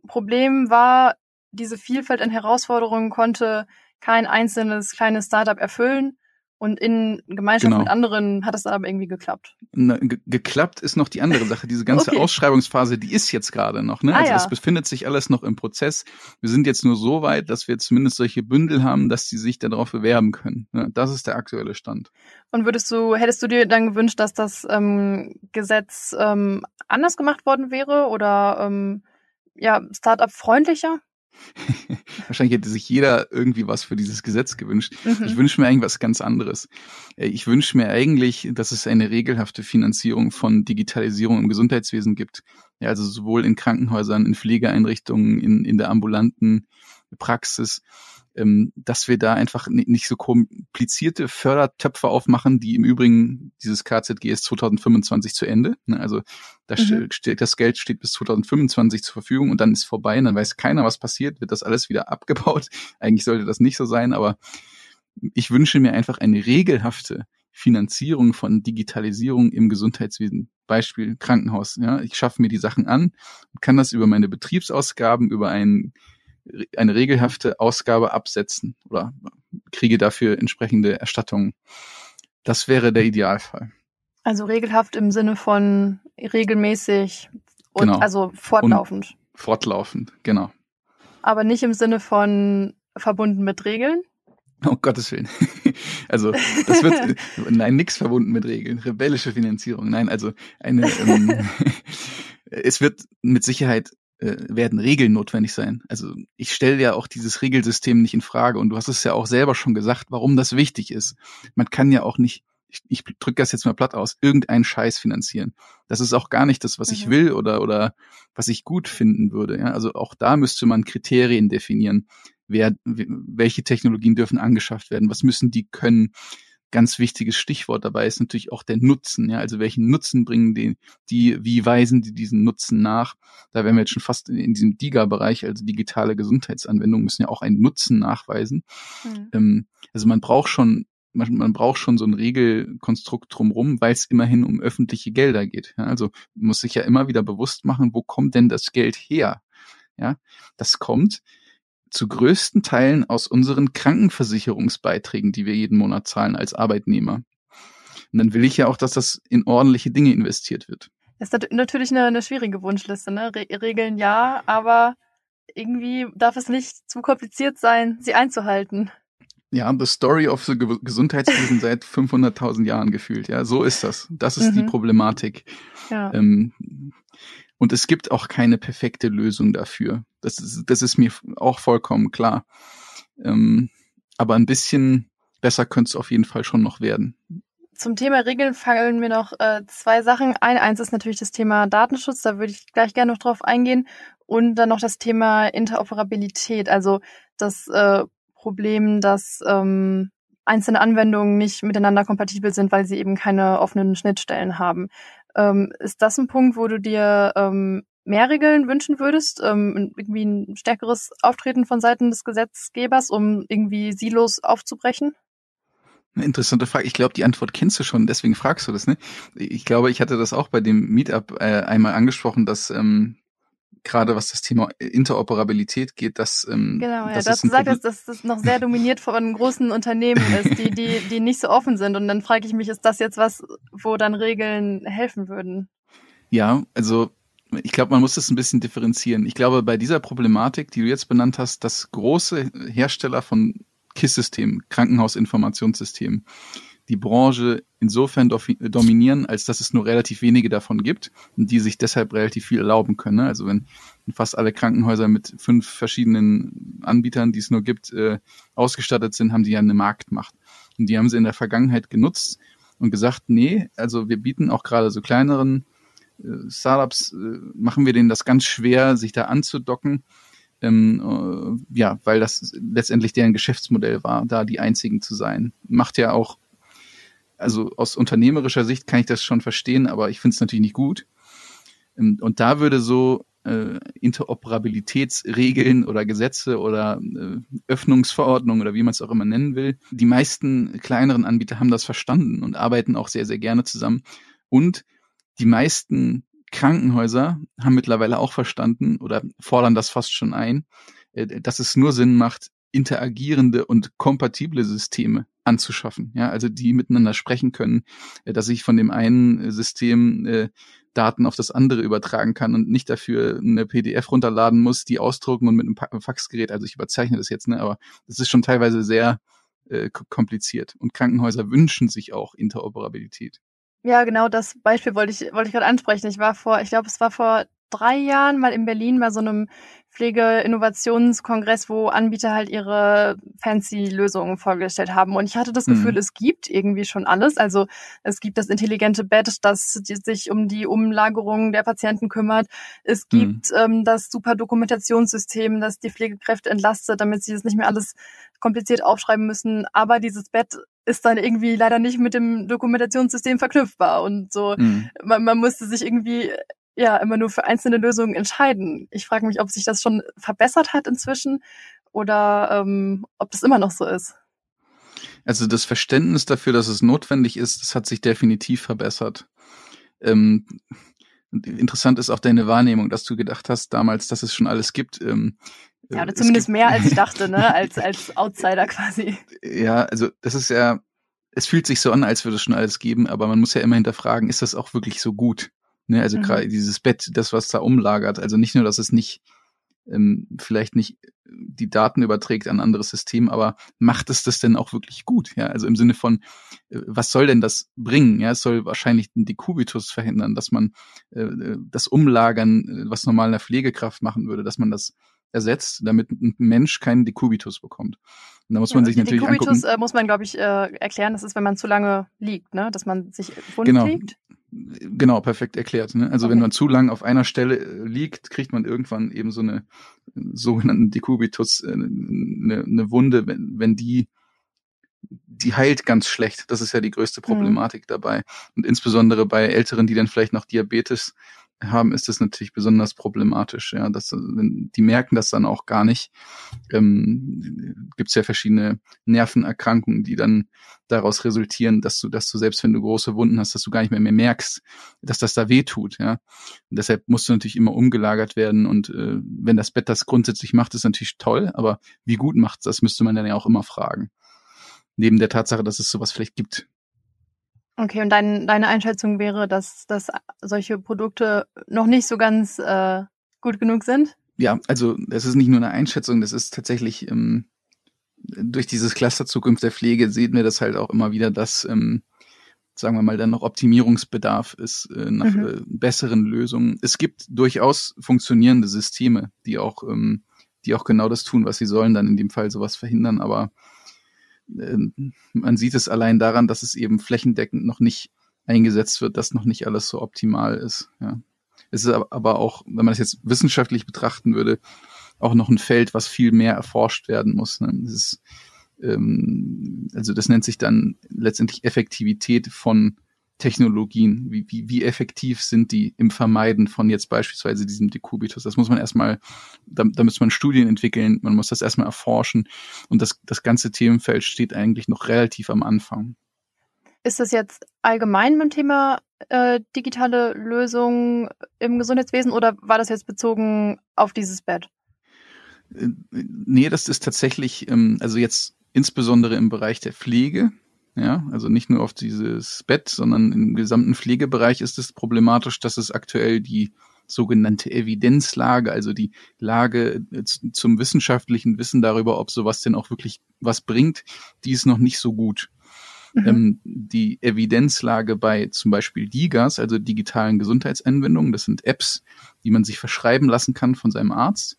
Problem war, diese Vielfalt an Herausforderungen konnte kein einzelnes kleines Startup erfüllen. Und in Gemeinschaft genau. mit anderen hat es aber irgendwie geklappt. Na, geklappt ist noch die andere Sache. Diese ganze okay. Ausschreibungsphase, die ist jetzt gerade noch. Ne? Ah, also ja. das befindet sich alles noch im Prozess. Wir sind jetzt nur so weit, dass wir zumindest solche Bündel haben, dass die sich darauf bewerben können. Ne? Das ist der aktuelle Stand. Und würdest du, hättest du dir dann gewünscht, dass das ähm, Gesetz ähm, anders gemacht worden wäre oder ähm, ja, Startup freundlicher? Wahrscheinlich hätte sich jeder irgendwie was für dieses Gesetz gewünscht. Mhm. Ich wünsche mir eigentlich was ganz anderes. Äh, ich wünsche mir eigentlich, dass es eine regelhafte Finanzierung von Digitalisierung im Gesundheitswesen gibt. Ja, also sowohl in Krankenhäusern, in Pflegeeinrichtungen, in, in der ambulanten Praxis ähm, dass wir da einfach nicht so komplizierte Fördertöpfe aufmachen, die im Übrigen dieses KZG ist 2025 zu Ende. Ne? Also da mhm. steht, das Geld steht bis 2025 zur Verfügung und dann ist vorbei und dann weiß keiner, was passiert, wird das alles wieder abgebaut. Eigentlich sollte das nicht so sein, aber ich wünsche mir einfach eine regelhafte Finanzierung von Digitalisierung im Gesundheitswesen. Beispiel Krankenhaus. Ja, ich schaffe mir die Sachen an, kann das über meine Betriebsausgaben, über einen eine regelhafte Ausgabe absetzen oder kriege dafür entsprechende Erstattungen. Das wäre der Idealfall. Also regelhaft im Sinne von regelmäßig und genau. also fortlaufend. Und fortlaufend, genau. Aber nicht im Sinne von verbunden mit Regeln? Oh Gottes Willen. Also das wird nein, nix verbunden mit Regeln. Rebellische Finanzierung. Nein, also eine ähm, es wird mit Sicherheit äh, werden Regeln notwendig sein. Also ich stelle ja auch dieses Regelsystem nicht in Frage und du hast es ja auch selber schon gesagt, warum das wichtig ist. Man kann ja auch nicht ich, ich drücke das jetzt mal platt aus, irgendeinen Scheiß finanzieren. Das ist auch gar nicht das, was mhm. ich will oder, oder was ich gut finden würde. Ja? Also auch da müsste man Kriterien definieren. Wer, welche Technologien dürfen angeschafft werden? Was müssen die können? Ganz wichtiges Stichwort dabei ist natürlich auch der Nutzen. Ja? Also welchen Nutzen bringen die, die, wie weisen die diesen Nutzen nach? Da wären wir jetzt schon fast in, in diesem DIGA-Bereich, also digitale Gesundheitsanwendungen müssen ja auch einen Nutzen nachweisen. Mhm. Ähm, also man braucht schon man, man braucht schon so ein Regelkonstrukt drumrum, weil es immerhin um öffentliche Gelder geht. Ja, also muss sich ja immer wieder bewusst machen, wo kommt denn das Geld her? Ja, das kommt zu größten Teilen aus unseren Krankenversicherungsbeiträgen, die wir jeden Monat zahlen als Arbeitnehmer. Und dann will ich ja auch, dass das in ordentliche Dinge investiert wird. Das ist natürlich eine, eine schwierige Wunschliste, ne? Re Regeln ja, aber irgendwie darf es nicht zu kompliziert sein, sie einzuhalten. Ja, the story of the Gesundheitswesen seit 500.000 Jahren gefühlt. Ja, so ist das. Das ist mhm. die Problematik. Ja. Ähm, und es gibt auch keine perfekte Lösung dafür. Das ist, das ist mir auch vollkommen klar. Ähm, aber ein bisschen besser könnte es auf jeden Fall schon noch werden. Zum Thema Regeln fallen mir noch äh, zwei Sachen ein. Eins ist natürlich das Thema Datenschutz, da würde ich gleich gerne noch drauf eingehen. Und dann noch das Thema Interoperabilität, also das äh, Problem, dass ähm, einzelne Anwendungen nicht miteinander kompatibel sind, weil sie eben keine offenen Schnittstellen haben. Ähm, ist das ein Punkt, wo du dir ähm, mehr Regeln wünschen würdest? Ähm, irgendwie ein stärkeres Auftreten von Seiten des Gesetzgebers, um irgendwie Silos aufzubrechen? Eine interessante Frage. Ich glaube, die Antwort kennst du schon, deswegen fragst du das, ne? Ich glaube, ich hatte das auch bei dem Meetup äh, einmal angesprochen, dass ähm, gerade was das Thema Interoperabilität geht, dass ähm, genau, ja, das du hast gesagt, dass das noch sehr dominiert von großen Unternehmen ist, die die die nicht so offen sind. Und dann frage ich mich, ist das jetzt was, wo dann Regeln helfen würden? Ja, also ich glaube, man muss das ein bisschen differenzieren. Ich glaube, bei dieser Problematik, die du jetzt benannt hast, dass große Hersteller von KISS-Systemen, Krankenhausinformationssystemen, die Branche insofern dominieren, als dass es nur relativ wenige davon gibt und die sich deshalb relativ viel erlauben können. Ne? Also wenn fast alle Krankenhäuser mit fünf verschiedenen Anbietern, die es nur gibt, äh, ausgestattet sind, haben die ja eine Marktmacht. Und die haben sie in der Vergangenheit genutzt und gesagt, nee, also wir bieten auch gerade so kleineren äh, Startups, äh, machen wir denen das ganz schwer, sich da anzudocken. Ähm, äh, ja, weil das letztendlich deren Geschäftsmodell war, da die einzigen zu sein. Macht ja auch also aus unternehmerischer Sicht kann ich das schon verstehen, aber ich finde es natürlich nicht gut. Ähm, und da würde so äh, Interoperabilitätsregeln oder Gesetze oder äh, Öffnungsverordnungen oder wie man es auch immer nennen will. Die meisten kleineren Anbieter haben das verstanden und arbeiten auch sehr, sehr gerne zusammen. Und die meisten Krankenhäuser haben mittlerweile auch verstanden oder fordern das fast schon ein, äh, dass es nur Sinn macht, interagierende und kompatible Systeme anzuschaffen, ja, also die miteinander sprechen können, äh, dass ich von dem einen äh, System äh, Daten auf das andere übertragen kann und nicht dafür eine PDF runterladen muss, die ausdrucken und mit einem Faxgerät, also ich überzeichne das jetzt, ne, aber das ist schon teilweise sehr äh, kompliziert und Krankenhäuser wünschen sich auch Interoperabilität. Ja, genau das Beispiel wollte ich wollte ich gerade ansprechen. Ich war vor, ich glaube, es war vor drei Jahren mal in Berlin bei so einem Pflege-Innovationskongress, wo Anbieter halt ihre fancy Lösungen vorgestellt haben. Und ich hatte das Gefühl, mhm. es gibt irgendwie schon alles. Also es gibt das intelligente Bett, das sich um die Umlagerung der Patienten kümmert. Es mhm. gibt mhm. ähm, das super Dokumentationssystem, das die Pflegekräfte entlastet, damit sie das nicht mehr alles kompliziert aufschreiben müssen. Aber dieses Bett ist dann irgendwie leider nicht mit dem Dokumentationssystem verknüpfbar und so. Mhm. Man, man musste sich irgendwie ja immer nur für einzelne Lösungen entscheiden. Ich frage mich, ob sich das schon verbessert hat inzwischen oder ähm, ob das immer noch so ist. Also das Verständnis dafür, dass es notwendig ist, das hat sich definitiv verbessert. Ähm, interessant ist auch deine Wahrnehmung, dass du gedacht hast damals, dass es schon alles gibt. Ähm, ja, oder zumindest mehr als ich dachte, ne? als, als Outsider quasi. Ja, also das ist ja, es fühlt sich so an, als würde es schon alles geben, aber man muss ja immer hinterfragen, ist das auch wirklich so gut? Ne, also mhm. gerade dieses Bett, das, was da umlagert. Also nicht nur, dass es nicht ähm, vielleicht nicht die Daten überträgt an ein anderes System, aber macht es das denn auch wirklich gut? Ja, also im Sinne von, äh, was soll denn das bringen? Ja, es soll wahrscheinlich den Dekubitus verhindern, dass man äh, das Umlagern, äh, was normal eine Pflegekraft machen würde, dass man das ersetzt, damit ein Mensch keinen Dekubitus bekommt. Und da muss man ja, sich natürlich Dekubitus angucken. Äh, muss man, glaube ich, äh, erklären. Das ist, wenn man zu lange liegt, ne? dass man sich wund genau. liegt. Genau, perfekt erklärt. Ne? Also okay. wenn man zu lang auf einer Stelle äh, liegt, kriegt man irgendwann eben so eine sogenannten Dekubitus, äh, eine, eine Wunde, wenn, wenn die die heilt ganz schlecht. Das ist ja die größte mhm. Problematik mhm. dabei. Und insbesondere bei Älteren, die dann vielleicht noch Diabetes haben, ist das natürlich besonders problematisch. Ja, dass, die merken das dann auch gar nicht. Ähm, Gibt es ja verschiedene Nervenerkrankungen, die dann daraus resultieren, dass du, dass du selbst wenn du große Wunden hast, dass du gar nicht mehr, mehr merkst, dass das da weh tut. Ja, und deshalb musst du natürlich immer umgelagert werden. Und äh, wenn das Bett das grundsätzlich macht, ist natürlich toll. Aber wie gut macht das, müsste man dann ja auch immer fragen. Neben der Tatsache, dass es sowas vielleicht gibt. Okay, und dein, deine Einschätzung wäre, dass, dass solche Produkte noch nicht so ganz äh, gut genug sind? Ja, also es ist nicht nur eine Einschätzung, das ist tatsächlich ähm, durch dieses Cluster Zukunft der Pflege sehen wir das halt auch immer wieder, dass ähm, sagen wir mal, dann noch Optimierungsbedarf ist äh, nach mhm. äh, besseren Lösungen. Es gibt durchaus funktionierende Systeme, die auch, ähm, die auch genau das tun, was sie sollen, dann in dem Fall sowas verhindern, aber man sieht es allein daran, dass es eben flächendeckend noch nicht eingesetzt wird, dass noch nicht alles so optimal ist. Ja. Es ist aber auch, wenn man es jetzt wissenschaftlich betrachten würde, auch noch ein Feld, was viel mehr erforscht werden muss. Ne? Das ist, ähm, also das nennt sich dann letztendlich Effektivität von Technologien, wie, wie, wie effektiv sind die im Vermeiden von jetzt beispielsweise diesem Dekubitus? Das muss man erstmal, da, da muss man Studien entwickeln, man muss das erstmal erforschen und das, das ganze Themenfeld steht eigentlich noch relativ am Anfang. Ist das jetzt allgemein beim Thema äh, digitale Lösungen im Gesundheitswesen oder war das jetzt bezogen auf dieses Bett? Äh, nee, das ist tatsächlich, ähm, also jetzt insbesondere im Bereich der Pflege, ja, also nicht nur auf dieses Bett, sondern im gesamten Pflegebereich ist es problematisch, dass es aktuell die sogenannte Evidenzlage, also die Lage äh, zum wissenschaftlichen Wissen darüber, ob sowas denn auch wirklich was bringt, die ist noch nicht so gut. Mhm. Ähm, die Evidenzlage bei zum Beispiel DIGAs, also digitalen Gesundheitsanwendungen, das sind Apps, die man sich verschreiben lassen kann von seinem Arzt,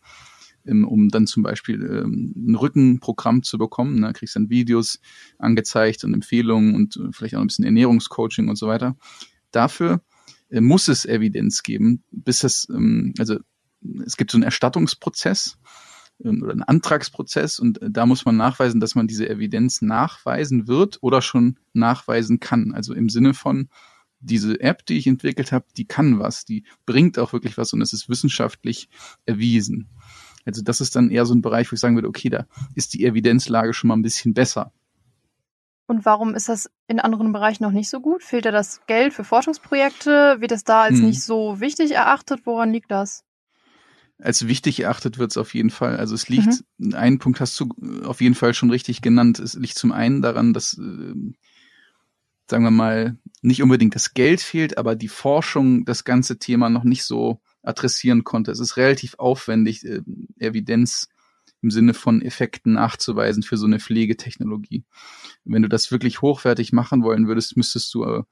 um dann zum Beispiel ähm, ein Rückenprogramm zu bekommen. Da ne? kriegst dann Videos angezeigt und Empfehlungen und äh, vielleicht auch ein bisschen Ernährungscoaching und so weiter. Dafür äh, muss es Evidenz geben, bis es, ähm, also es gibt so einen Erstattungsprozess ähm, oder einen Antragsprozess und äh, da muss man nachweisen, dass man diese Evidenz nachweisen wird oder schon nachweisen kann. Also im Sinne von, diese App, die ich entwickelt habe, die kann was, die bringt auch wirklich was und es ist wissenschaftlich erwiesen. Also das ist dann eher so ein Bereich, wo ich sagen würde, okay, da ist die Evidenzlage schon mal ein bisschen besser. Und warum ist das in anderen Bereichen noch nicht so gut? Fehlt da das Geld für Forschungsprojekte? Wird es da als hm. nicht so wichtig erachtet? Woran liegt das? Als wichtig erachtet wird es auf jeden Fall. Also es liegt, mhm. einen Punkt hast du auf jeden Fall schon richtig genannt. Es liegt zum einen daran, dass, äh, sagen wir mal, nicht unbedingt das Geld fehlt, aber die Forschung das ganze Thema noch nicht so adressieren konnte. Es ist relativ aufwendig, äh, Evidenz im Sinne von Effekten nachzuweisen für so eine Pflegetechnologie. Wenn du das wirklich hochwertig machen wollen würdest, müsstest du äh,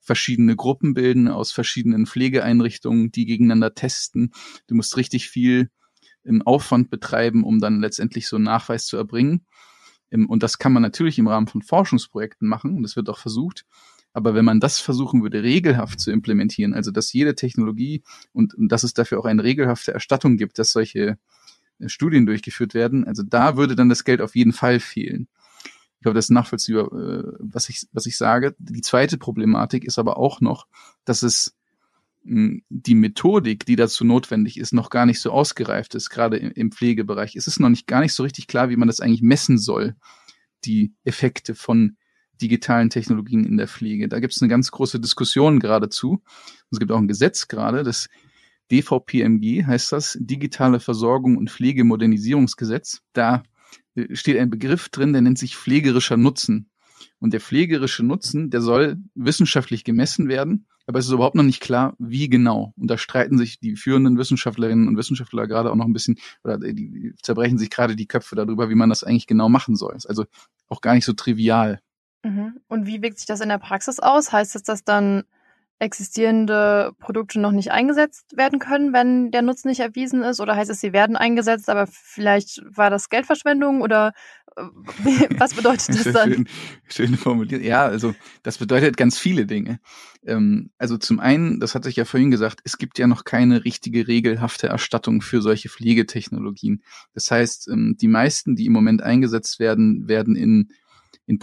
verschiedene Gruppen bilden aus verschiedenen Pflegeeinrichtungen, die gegeneinander testen. Du musst richtig viel im Aufwand betreiben, um dann letztendlich so einen Nachweis zu erbringen. Ähm, und das kann man natürlich im Rahmen von Forschungsprojekten machen und das wird auch versucht. Aber wenn man das versuchen würde, regelhaft zu implementieren, also dass jede Technologie und, und dass es dafür auch eine regelhafte Erstattung gibt, dass solche äh, Studien durchgeführt werden, also da würde dann das Geld auf jeden Fall fehlen. Ich glaube, das ist nachvollziehbar, äh, was ich, was ich sage. Die zweite Problematik ist aber auch noch, dass es hm, die Methodik, die dazu notwendig ist, noch gar nicht so ausgereift ist, gerade im Pflegebereich. Es ist noch nicht gar nicht so richtig klar, wie man das eigentlich messen soll, die Effekte von digitalen Technologien in der Pflege. Da gibt es eine ganz große Diskussion geradezu. Es gibt auch ein Gesetz gerade, das DVPMG heißt das, Digitale Versorgung und Pflegemodernisierungsgesetz. Da äh, steht ein Begriff drin, der nennt sich pflegerischer Nutzen. Und der pflegerische Nutzen, der soll wissenschaftlich gemessen werden, aber es ist überhaupt noch nicht klar, wie genau. Und da streiten sich die führenden Wissenschaftlerinnen und Wissenschaftler gerade auch noch ein bisschen, oder die zerbrechen sich gerade die Köpfe darüber, wie man das eigentlich genau machen soll. Ist also auch gar nicht so trivial. Mhm. Und wie wirkt sich das in der Praxis aus? Heißt es, dass dann existierende Produkte noch nicht eingesetzt werden können, wenn der Nutzen nicht erwiesen ist? Oder heißt es, sie werden eingesetzt, aber vielleicht war das Geldverschwendung oder äh, was bedeutet das dann? Schön, schön formuliert. Ja, also das bedeutet ganz viele Dinge. Ähm, also zum einen, das hatte ich ja vorhin gesagt, es gibt ja noch keine richtige regelhafte Erstattung für solche Pflegetechnologien. Das heißt, ähm, die meisten, die im Moment eingesetzt werden, werden in, in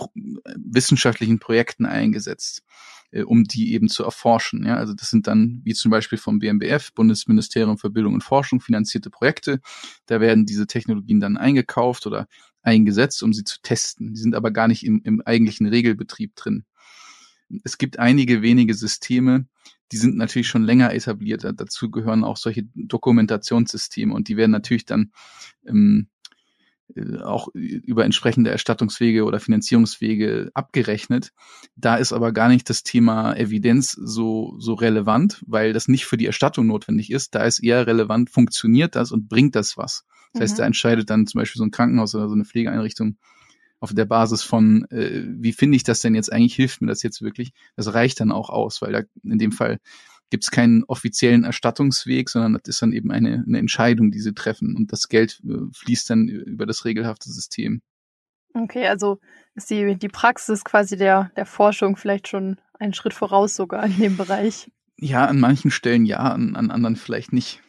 wissenschaftlichen Projekten eingesetzt äh, um die eben zu erforschen. Ja, also das sind dann wie zum Beispiel vom BMBF, Bundesministerium für Bildung und Forschung, finanzierte Projekte. Da werden diese Technologien dann eingekauft oder eingesetzt, um sie zu testen. Die sind aber gar nicht im, im eigentlichen Regelbetrieb drin. Es gibt einige wenige Systeme, die sind natürlich schon länger etabliert. Dazu gehören auch solche Dokumentationssysteme und die werden natürlich dann ähm, äh, auch über entsprechende Erstattungswege oder Finanzierungswege abgerechnet. Da ist aber gar nicht das Thema Evidenz so, so relevant, weil das nicht für die Erstattung notwendig ist. Da ist eher relevant, funktioniert das und bringt das was. Das mhm. heißt, da entscheidet dann zum Beispiel so ein Krankenhaus oder so eine Pflegeeinrichtung auf der Basis von, äh, wie finde ich das denn jetzt eigentlich, hilft mir das jetzt wirklich? Das reicht dann auch aus, weil da in dem Fall gibt es keinen offiziellen Erstattungsweg, sondern das ist dann eben eine, eine Entscheidung, die sie treffen. Und das Geld äh, fließt dann über das regelhafte System. Okay, also ist die, die Praxis quasi der, der Forschung vielleicht schon einen Schritt voraus sogar in dem Bereich. Ja, an manchen Stellen ja, an, an anderen vielleicht nicht.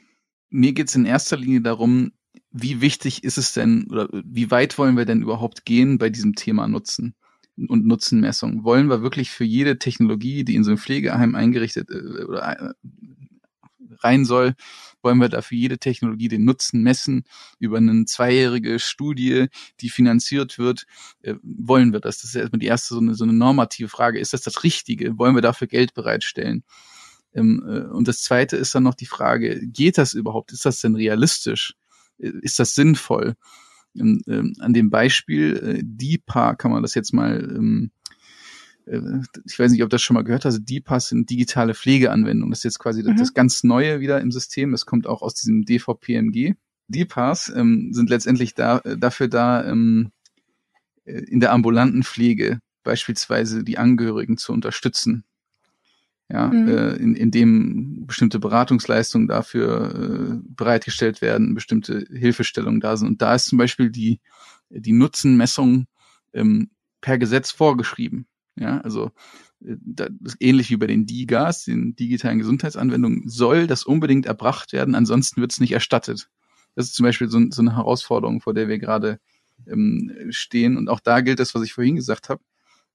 Mir geht es in erster Linie darum, wie wichtig ist es denn oder wie weit wollen wir denn überhaupt gehen bei diesem Thema Nutzen? Und Nutzenmessung. Wollen wir wirklich für jede Technologie, die in so ein Pflegeheim eingerichtet äh, oder äh, rein soll, wollen wir dafür jede Technologie den Nutzen messen über eine zweijährige Studie, die finanziert wird. Äh, wollen wir das? Das ist erstmal die erste so eine, so eine normative Frage. Ist das das Richtige? Wollen wir dafür Geld bereitstellen? Ähm, äh, und das zweite ist dann noch die Frage, geht das überhaupt? Ist das denn realistisch? Äh, ist das sinnvoll? Ähm, ähm, an dem Beispiel äh, DIPA kann man das jetzt mal, ähm, äh, ich weiß nicht, ob das schon mal gehört hast, DIPA sind digitale Pflegeanwendungen. Das ist jetzt quasi mhm. das ganz Neue wieder im System. Das kommt auch aus diesem DVPMG. DIPAs ähm, sind letztendlich da, äh, dafür da, ähm, äh, in der ambulanten Pflege beispielsweise die Angehörigen zu unterstützen ja, mhm. äh, in, in dem bestimmte Beratungsleistungen dafür äh, bereitgestellt werden, bestimmte Hilfestellungen da sind. Und da ist zum Beispiel die, die Nutzenmessung ähm, per Gesetz vorgeschrieben. Ja, also äh, das ähnlich wie bei den DIGAs, den digitalen Gesundheitsanwendungen, soll das unbedingt erbracht werden, ansonsten wird es nicht erstattet. Das ist zum Beispiel so, so eine Herausforderung, vor der wir gerade ähm, stehen. Und auch da gilt das, was ich vorhin gesagt habe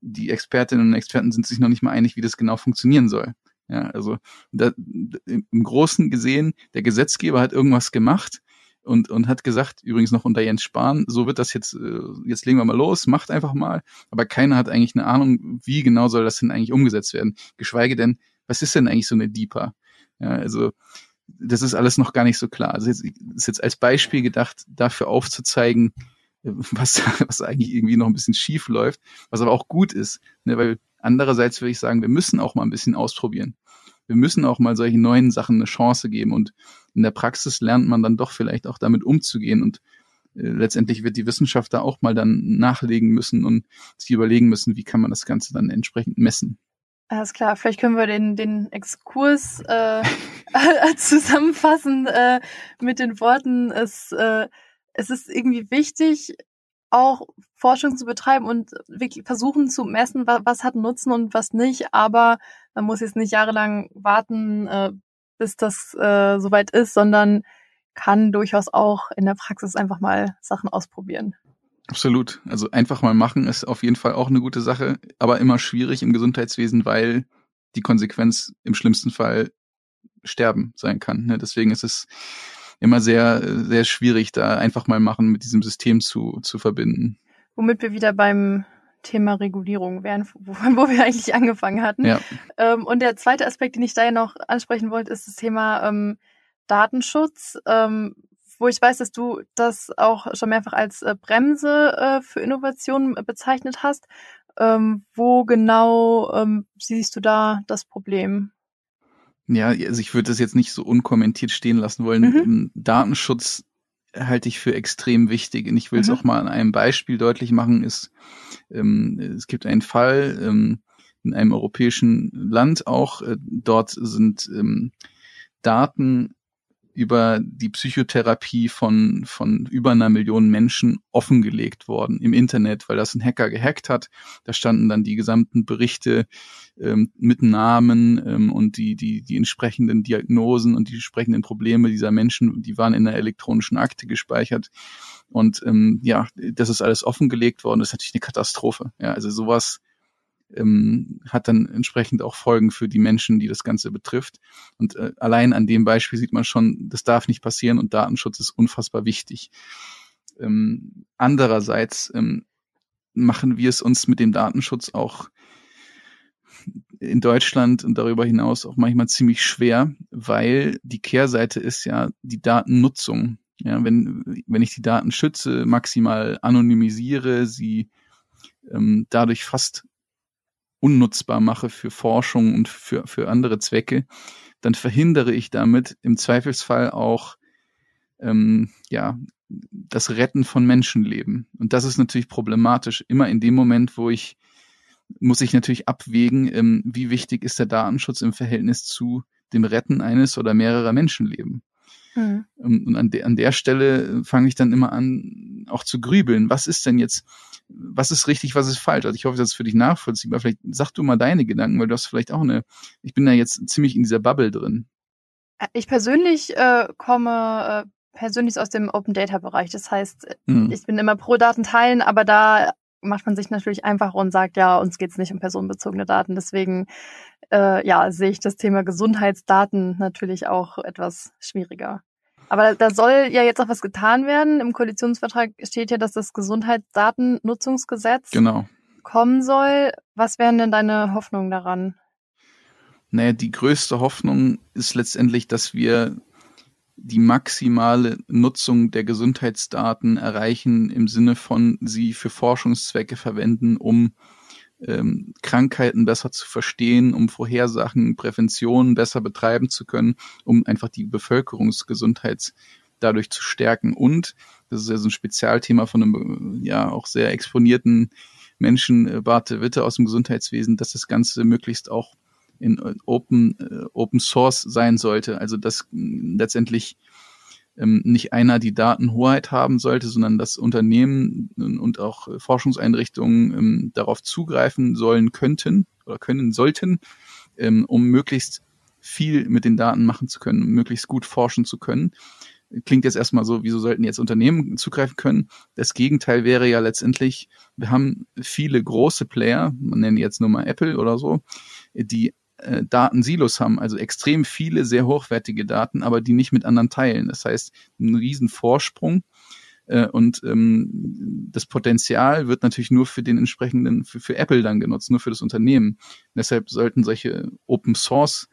die Expertinnen und Experten sind sich noch nicht mal einig, wie das genau funktionieren soll. Ja, also da, im Großen gesehen, der Gesetzgeber hat irgendwas gemacht und, und hat gesagt, übrigens noch unter Jens Spahn, so wird das jetzt, äh, jetzt legen wir mal los, macht einfach mal. Aber keiner hat eigentlich eine Ahnung, wie genau soll das denn eigentlich umgesetzt werden. Geschweige denn, was ist denn eigentlich so eine DIPA? Ja, also das ist alles noch gar nicht so klar. Also jetzt, ist jetzt als Beispiel gedacht, dafür aufzuzeigen, was, was eigentlich irgendwie noch ein bisschen schief läuft, was aber auch gut ist, ne, weil andererseits würde ich sagen, wir müssen auch mal ein bisschen ausprobieren. Wir müssen auch mal solche neuen Sachen eine Chance geben und in der Praxis lernt man dann doch vielleicht auch damit umzugehen und äh, letztendlich wird die Wissenschaft da auch mal dann nachlegen müssen und sich überlegen müssen, wie kann man das Ganze dann entsprechend messen. Alles klar, vielleicht können wir den, den Exkurs äh, zusammenfassen äh, mit den Worten, es äh, es ist irgendwie wichtig, auch Forschung zu betreiben und wirklich versuchen zu messen, was, was hat Nutzen und was nicht. Aber man muss jetzt nicht jahrelang warten, äh, bis das äh, soweit ist, sondern kann durchaus auch in der Praxis einfach mal Sachen ausprobieren. Absolut. Also einfach mal machen ist auf jeden Fall auch eine gute Sache, aber immer schwierig im Gesundheitswesen, weil die Konsequenz im schlimmsten Fall sterben sein kann. Ne? Deswegen ist es immer sehr, sehr schwierig, da einfach mal machen mit diesem System zu, zu verbinden. Womit wir wieder beim Thema Regulierung wären, wo, wo wir eigentlich angefangen hatten. Ja. Ähm, und der zweite Aspekt, den ich da ja noch ansprechen wollte, ist das Thema ähm, Datenschutz, ähm, wo ich weiß, dass du das auch schon mehrfach als äh, Bremse äh, für Innovationen bezeichnet hast. Ähm, wo genau ähm, siehst du da das Problem? Ja, also ich würde das jetzt nicht so unkommentiert stehen lassen wollen. Mhm. Ähm, Datenschutz halte ich für extrem wichtig. Und ich will es mhm. auch mal an einem Beispiel deutlich machen, ist, ähm, es gibt einen Fall, ähm, in einem europäischen Land auch. Äh, dort sind ähm, Daten über die Psychotherapie von, von über einer Million Menschen offengelegt worden im Internet, weil das ein Hacker gehackt hat. Da standen dann die gesamten Berichte ähm, mit Namen ähm, und die, die, die entsprechenden Diagnosen und die entsprechenden Probleme dieser Menschen, die waren in der elektronischen Akte gespeichert. Und ähm, ja, das ist alles offengelegt worden. Das ist natürlich eine Katastrophe. Ja, also sowas ähm, hat dann entsprechend auch Folgen für die Menschen, die das Ganze betrifft. Und äh, allein an dem Beispiel sieht man schon, das darf nicht passieren und Datenschutz ist unfassbar wichtig. Ähm, andererseits ähm, machen wir es uns mit dem Datenschutz auch in Deutschland und darüber hinaus auch manchmal ziemlich schwer, weil die Kehrseite ist ja die Datennutzung. Ja, wenn, wenn ich die Daten schütze, maximal anonymisiere, sie ähm, dadurch fast unnutzbar mache für Forschung und für, für andere Zwecke, dann verhindere ich damit im Zweifelsfall auch ähm, ja, das Retten von Menschenleben. Und das ist natürlich problematisch. Immer in dem Moment, wo ich, muss ich natürlich abwägen, ähm, wie wichtig ist der Datenschutz im Verhältnis zu dem Retten eines oder mehrerer Menschenleben. Mhm. Und an, de, an der Stelle fange ich dann immer an, auch zu grübeln. Was ist denn jetzt, was ist richtig, was ist falsch? Also ich hoffe, das ist für dich nachvollziehbar. Vielleicht sag du mal deine Gedanken, weil du hast vielleicht auch eine, ich bin da jetzt ziemlich in dieser Bubble drin. Ich persönlich äh, komme äh, persönlich aus dem Open Data Bereich. Das heißt, mhm. ich bin immer pro Daten teilen, aber da macht man sich natürlich einfach und sagt, ja, uns geht's nicht um personenbezogene Daten. Deswegen äh, ja, sehe ich das Thema Gesundheitsdaten natürlich auch etwas schwieriger. Aber da soll ja jetzt auch was getan werden. Im Koalitionsvertrag steht ja, dass das Gesundheitsdatennutzungsgesetz genau. kommen soll. Was wären denn deine Hoffnungen daran? Naja, die größte Hoffnung ist letztendlich, dass wir die maximale Nutzung der Gesundheitsdaten erreichen im Sinne von sie für Forschungszwecke verwenden, um ähm, Krankheiten besser zu verstehen, um Vorhersachen, Prävention besser betreiben zu können, um einfach die Bevölkerungsgesundheit dadurch zu stärken. Und, das ist ja so ein Spezialthema von einem ja auch sehr exponierten Menschen, äh, Witte aus dem Gesundheitswesen, dass das Ganze möglichst auch in äh, Open, äh, Open Source sein sollte. Also dass letztendlich ähm, nicht einer die Datenhoheit haben sollte, sondern dass Unternehmen und auch Forschungseinrichtungen ähm, darauf zugreifen sollen könnten oder können sollten, ähm, um möglichst viel mit den Daten machen zu können, möglichst gut forschen zu können. Klingt jetzt erstmal so, wieso sollten jetzt Unternehmen zugreifen können? Das Gegenteil wäre ja letztendlich, wir haben viele große Player, man nennt jetzt nur mal Apple oder so, die äh, Datensilos haben, also extrem viele sehr hochwertige Daten, aber die nicht mit anderen teilen. Das heißt, ein riesen Vorsprung äh, und ähm, das Potenzial wird natürlich nur für den entsprechenden, für, für Apple dann genutzt, nur für das Unternehmen. deshalb sollten solche Open Source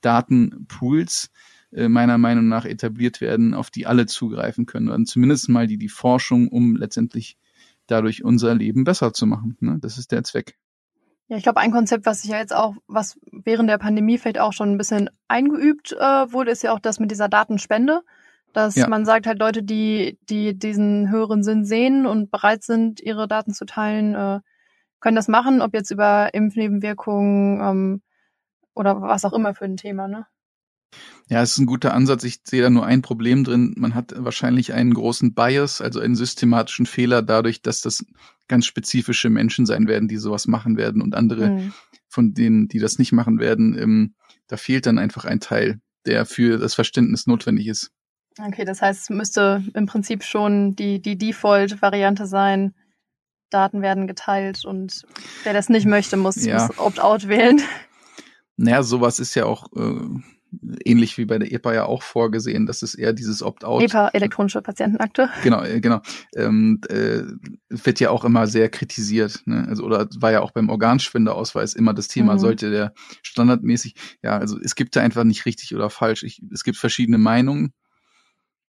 Datenpools äh, meiner Meinung nach etabliert werden, auf die alle zugreifen können. Und zumindest mal die, die Forschung, um letztendlich dadurch unser Leben besser zu machen. Ne? Das ist der Zweck. Ja, ich glaube, ein Konzept, was sich ja jetzt auch, was während der Pandemie vielleicht auch schon ein bisschen eingeübt äh, wurde, ist ja auch das mit dieser Datenspende. Dass ja. man sagt halt Leute, die, die diesen höheren Sinn sehen und bereit sind, ihre Daten zu teilen, äh, können das machen, ob jetzt über Impfnebenwirkungen ähm, oder was auch immer für ein Thema, ne? Ja, es ist ein guter Ansatz. Ich sehe da nur ein Problem drin. Man hat wahrscheinlich einen großen Bias, also einen systematischen Fehler dadurch, dass das ganz spezifische Menschen sein werden, die sowas machen werden und andere mhm. von denen, die das nicht machen werden, ähm, da fehlt dann einfach ein Teil, der für das Verständnis notwendig ist. Okay, das heißt, es müsste im Prinzip schon die, die Default-Variante sein. Daten werden geteilt und wer das nicht möchte, muss, ja. muss Opt-out wählen. Naja, sowas ist ja auch äh, ähnlich wie bei der EPA ja auch vorgesehen, dass es eher dieses Opt-out. EPA, elektronische Patientenakte. Genau, äh, genau. Ähm, äh, wird ja auch immer sehr kritisiert. Ne? Also, oder war ja auch beim Organspendeausweis immer das Thema, mhm. sollte der standardmäßig, ja, also es gibt da einfach nicht richtig oder falsch. Ich, es gibt verschiedene Meinungen.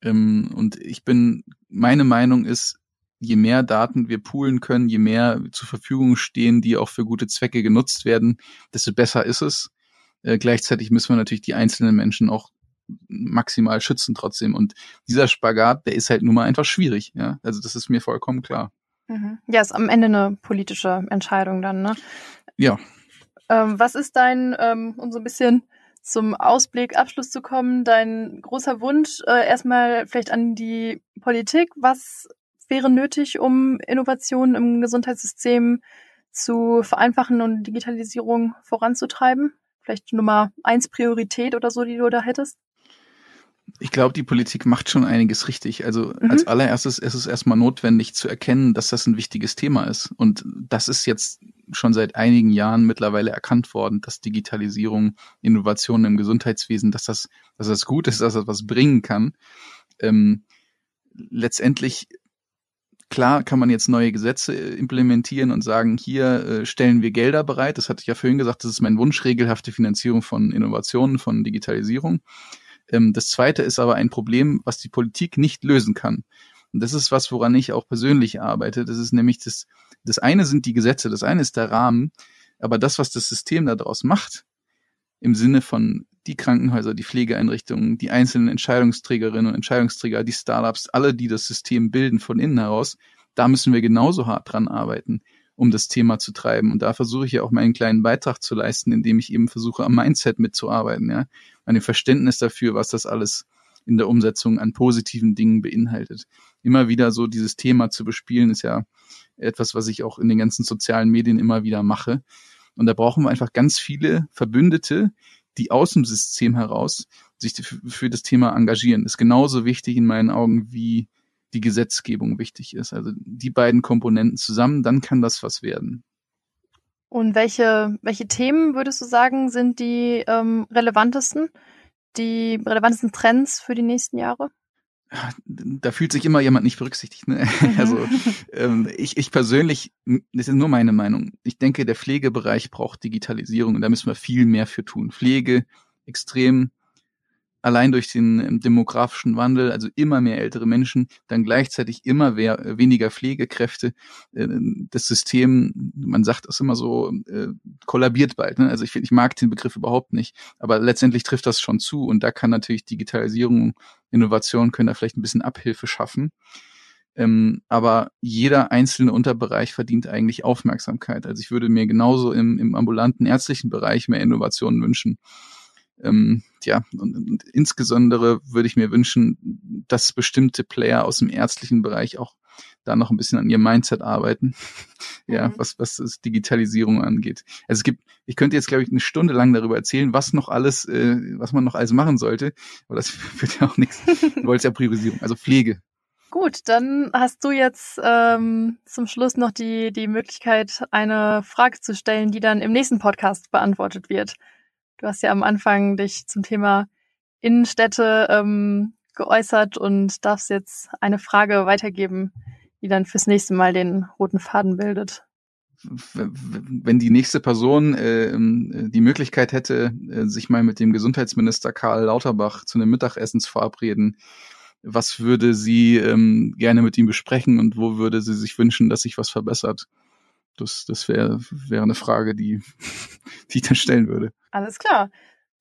Ähm, und ich bin, meine Meinung ist, je mehr Daten wir poolen können, je mehr zur Verfügung stehen, die auch für gute Zwecke genutzt werden, desto besser ist es. Äh, gleichzeitig müssen wir natürlich die einzelnen Menschen auch maximal schützen trotzdem. Und dieser Spagat, der ist halt nun mal einfach schwierig. Ja, also das ist mir vollkommen klar. Mhm. Ja, ist am Ende eine politische Entscheidung dann, ne? Ja. Ähm, was ist dein, ähm, um so ein bisschen zum Ausblick, Abschluss zu kommen, dein großer Wunsch äh, erstmal vielleicht an die Politik? Was wäre nötig, um Innovationen im Gesundheitssystem zu vereinfachen und Digitalisierung voranzutreiben? Vielleicht Nummer eins Priorität oder so, die du da hättest? Ich glaube, die Politik macht schon einiges richtig. Also mhm. als allererstes ist es erstmal notwendig zu erkennen, dass das ein wichtiges Thema ist. Und das ist jetzt schon seit einigen Jahren mittlerweile erkannt worden, dass Digitalisierung, Innovationen im Gesundheitswesen, dass das, dass das gut ist, dass das was bringen kann. Ähm, letztendlich Klar kann man jetzt neue Gesetze äh, implementieren und sagen, hier äh, stellen wir Gelder bereit. Das hatte ich ja vorhin gesagt, das ist mein Wunsch, regelhafte Finanzierung von Innovationen, von Digitalisierung. Ähm, das zweite ist aber ein Problem, was die Politik nicht lösen kann. Und das ist was, woran ich auch persönlich arbeite. Das ist nämlich das, das eine sind die Gesetze, das eine ist der Rahmen, aber das, was das System daraus macht, im Sinne von die Krankenhäuser, die Pflegeeinrichtungen, die einzelnen Entscheidungsträgerinnen und Entscheidungsträger, die Startups, alle, die das System bilden von innen heraus, da müssen wir genauso hart dran arbeiten, um das Thema zu treiben. Und da versuche ich ja auch meinen kleinen Beitrag zu leisten, indem ich eben versuche, am Mindset mitzuarbeiten, ja, an dem Verständnis dafür, was das alles in der Umsetzung an positiven Dingen beinhaltet. Immer wieder so dieses Thema zu bespielen, ist ja etwas, was ich auch in den ganzen sozialen Medien immer wieder mache. Und da brauchen wir einfach ganz viele Verbündete, die aus dem System heraus sich für das Thema engagieren. Ist genauso wichtig in meinen Augen wie die Gesetzgebung wichtig ist. Also die beiden Komponenten zusammen, dann kann das was werden. Und welche, welche Themen würdest du sagen, sind die ähm, relevantesten, die relevantesten Trends für die nächsten Jahre? Da fühlt sich immer jemand nicht berücksichtigt. Ne? Also ähm, ich, ich persönlich, das ist nur meine Meinung. Ich denke, der Pflegebereich braucht Digitalisierung und da müssen wir viel mehr für tun. Pflege extrem allein durch den ähm, demografischen Wandel, also immer mehr ältere Menschen, dann gleichzeitig immer mehr, äh, weniger Pflegekräfte. Äh, das System, man sagt es immer so, äh, kollabiert bald. Ne? Also ich, ich mag den Begriff überhaupt nicht, aber letztendlich trifft das schon zu und da kann natürlich Digitalisierung, Innovation können da vielleicht ein bisschen Abhilfe schaffen. Ähm, aber jeder einzelne Unterbereich verdient eigentlich Aufmerksamkeit. Also ich würde mir genauso im, im ambulanten ärztlichen Bereich mehr Innovationen wünschen. Ähm, ja, und, und insbesondere würde ich mir wünschen, dass bestimmte Player aus dem ärztlichen Bereich auch da noch ein bisschen an ihrem Mindset arbeiten. ja, mhm. was, was das Digitalisierung angeht. Also es gibt, ich könnte jetzt, glaube ich, eine Stunde lang darüber erzählen, was noch alles, äh, was man noch alles machen sollte, aber das wird ja auch nichts. Du wolltest ja Priorisierung, also Pflege. Gut, dann hast du jetzt ähm, zum Schluss noch die, die Möglichkeit, eine Frage zu stellen, die dann im nächsten Podcast beantwortet wird. Du hast ja am Anfang dich zum Thema Innenstädte ähm, geäußert und darfst jetzt eine Frage weitergeben, die dann fürs nächste Mal den roten Faden bildet. Wenn die nächste Person äh, die Möglichkeit hätte, äh, sich mal mit dem Gesundheitsminister Karl Lauterbach zu einem Mittagessen zu verabreden, was würde sie ähm, gerne mit ihm besprechen und wo würde sie sich wünschen, dass sich was verbessert? Das, das wäre wär eine Frage, die, die ich dann stellen würde. Alles klar.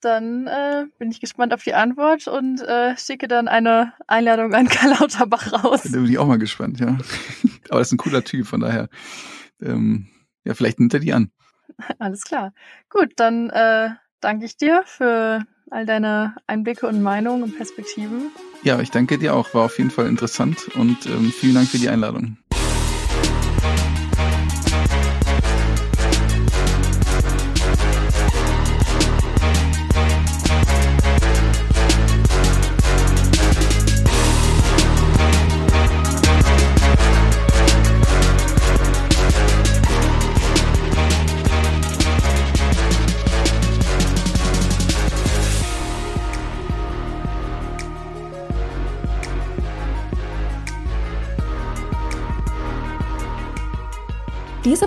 Dann äh, bin ich gespannt auf die Antwort und äh, schicke dann eine Einladung an Karl Lauterbach raus. Da bin ich auch mal gespannt, ja. Aber das ist ein cooler Typ, von daher, ähm, ja, vielleicht nimmt er die an. Alles klar. Gut, dann äh, danke ich dir für all deine Einblicke und Meinungen und Perspektiven. Ja, ich danke dir auch. War auf jeden Fall interessant und ähm, vielen Dank für die Einladung.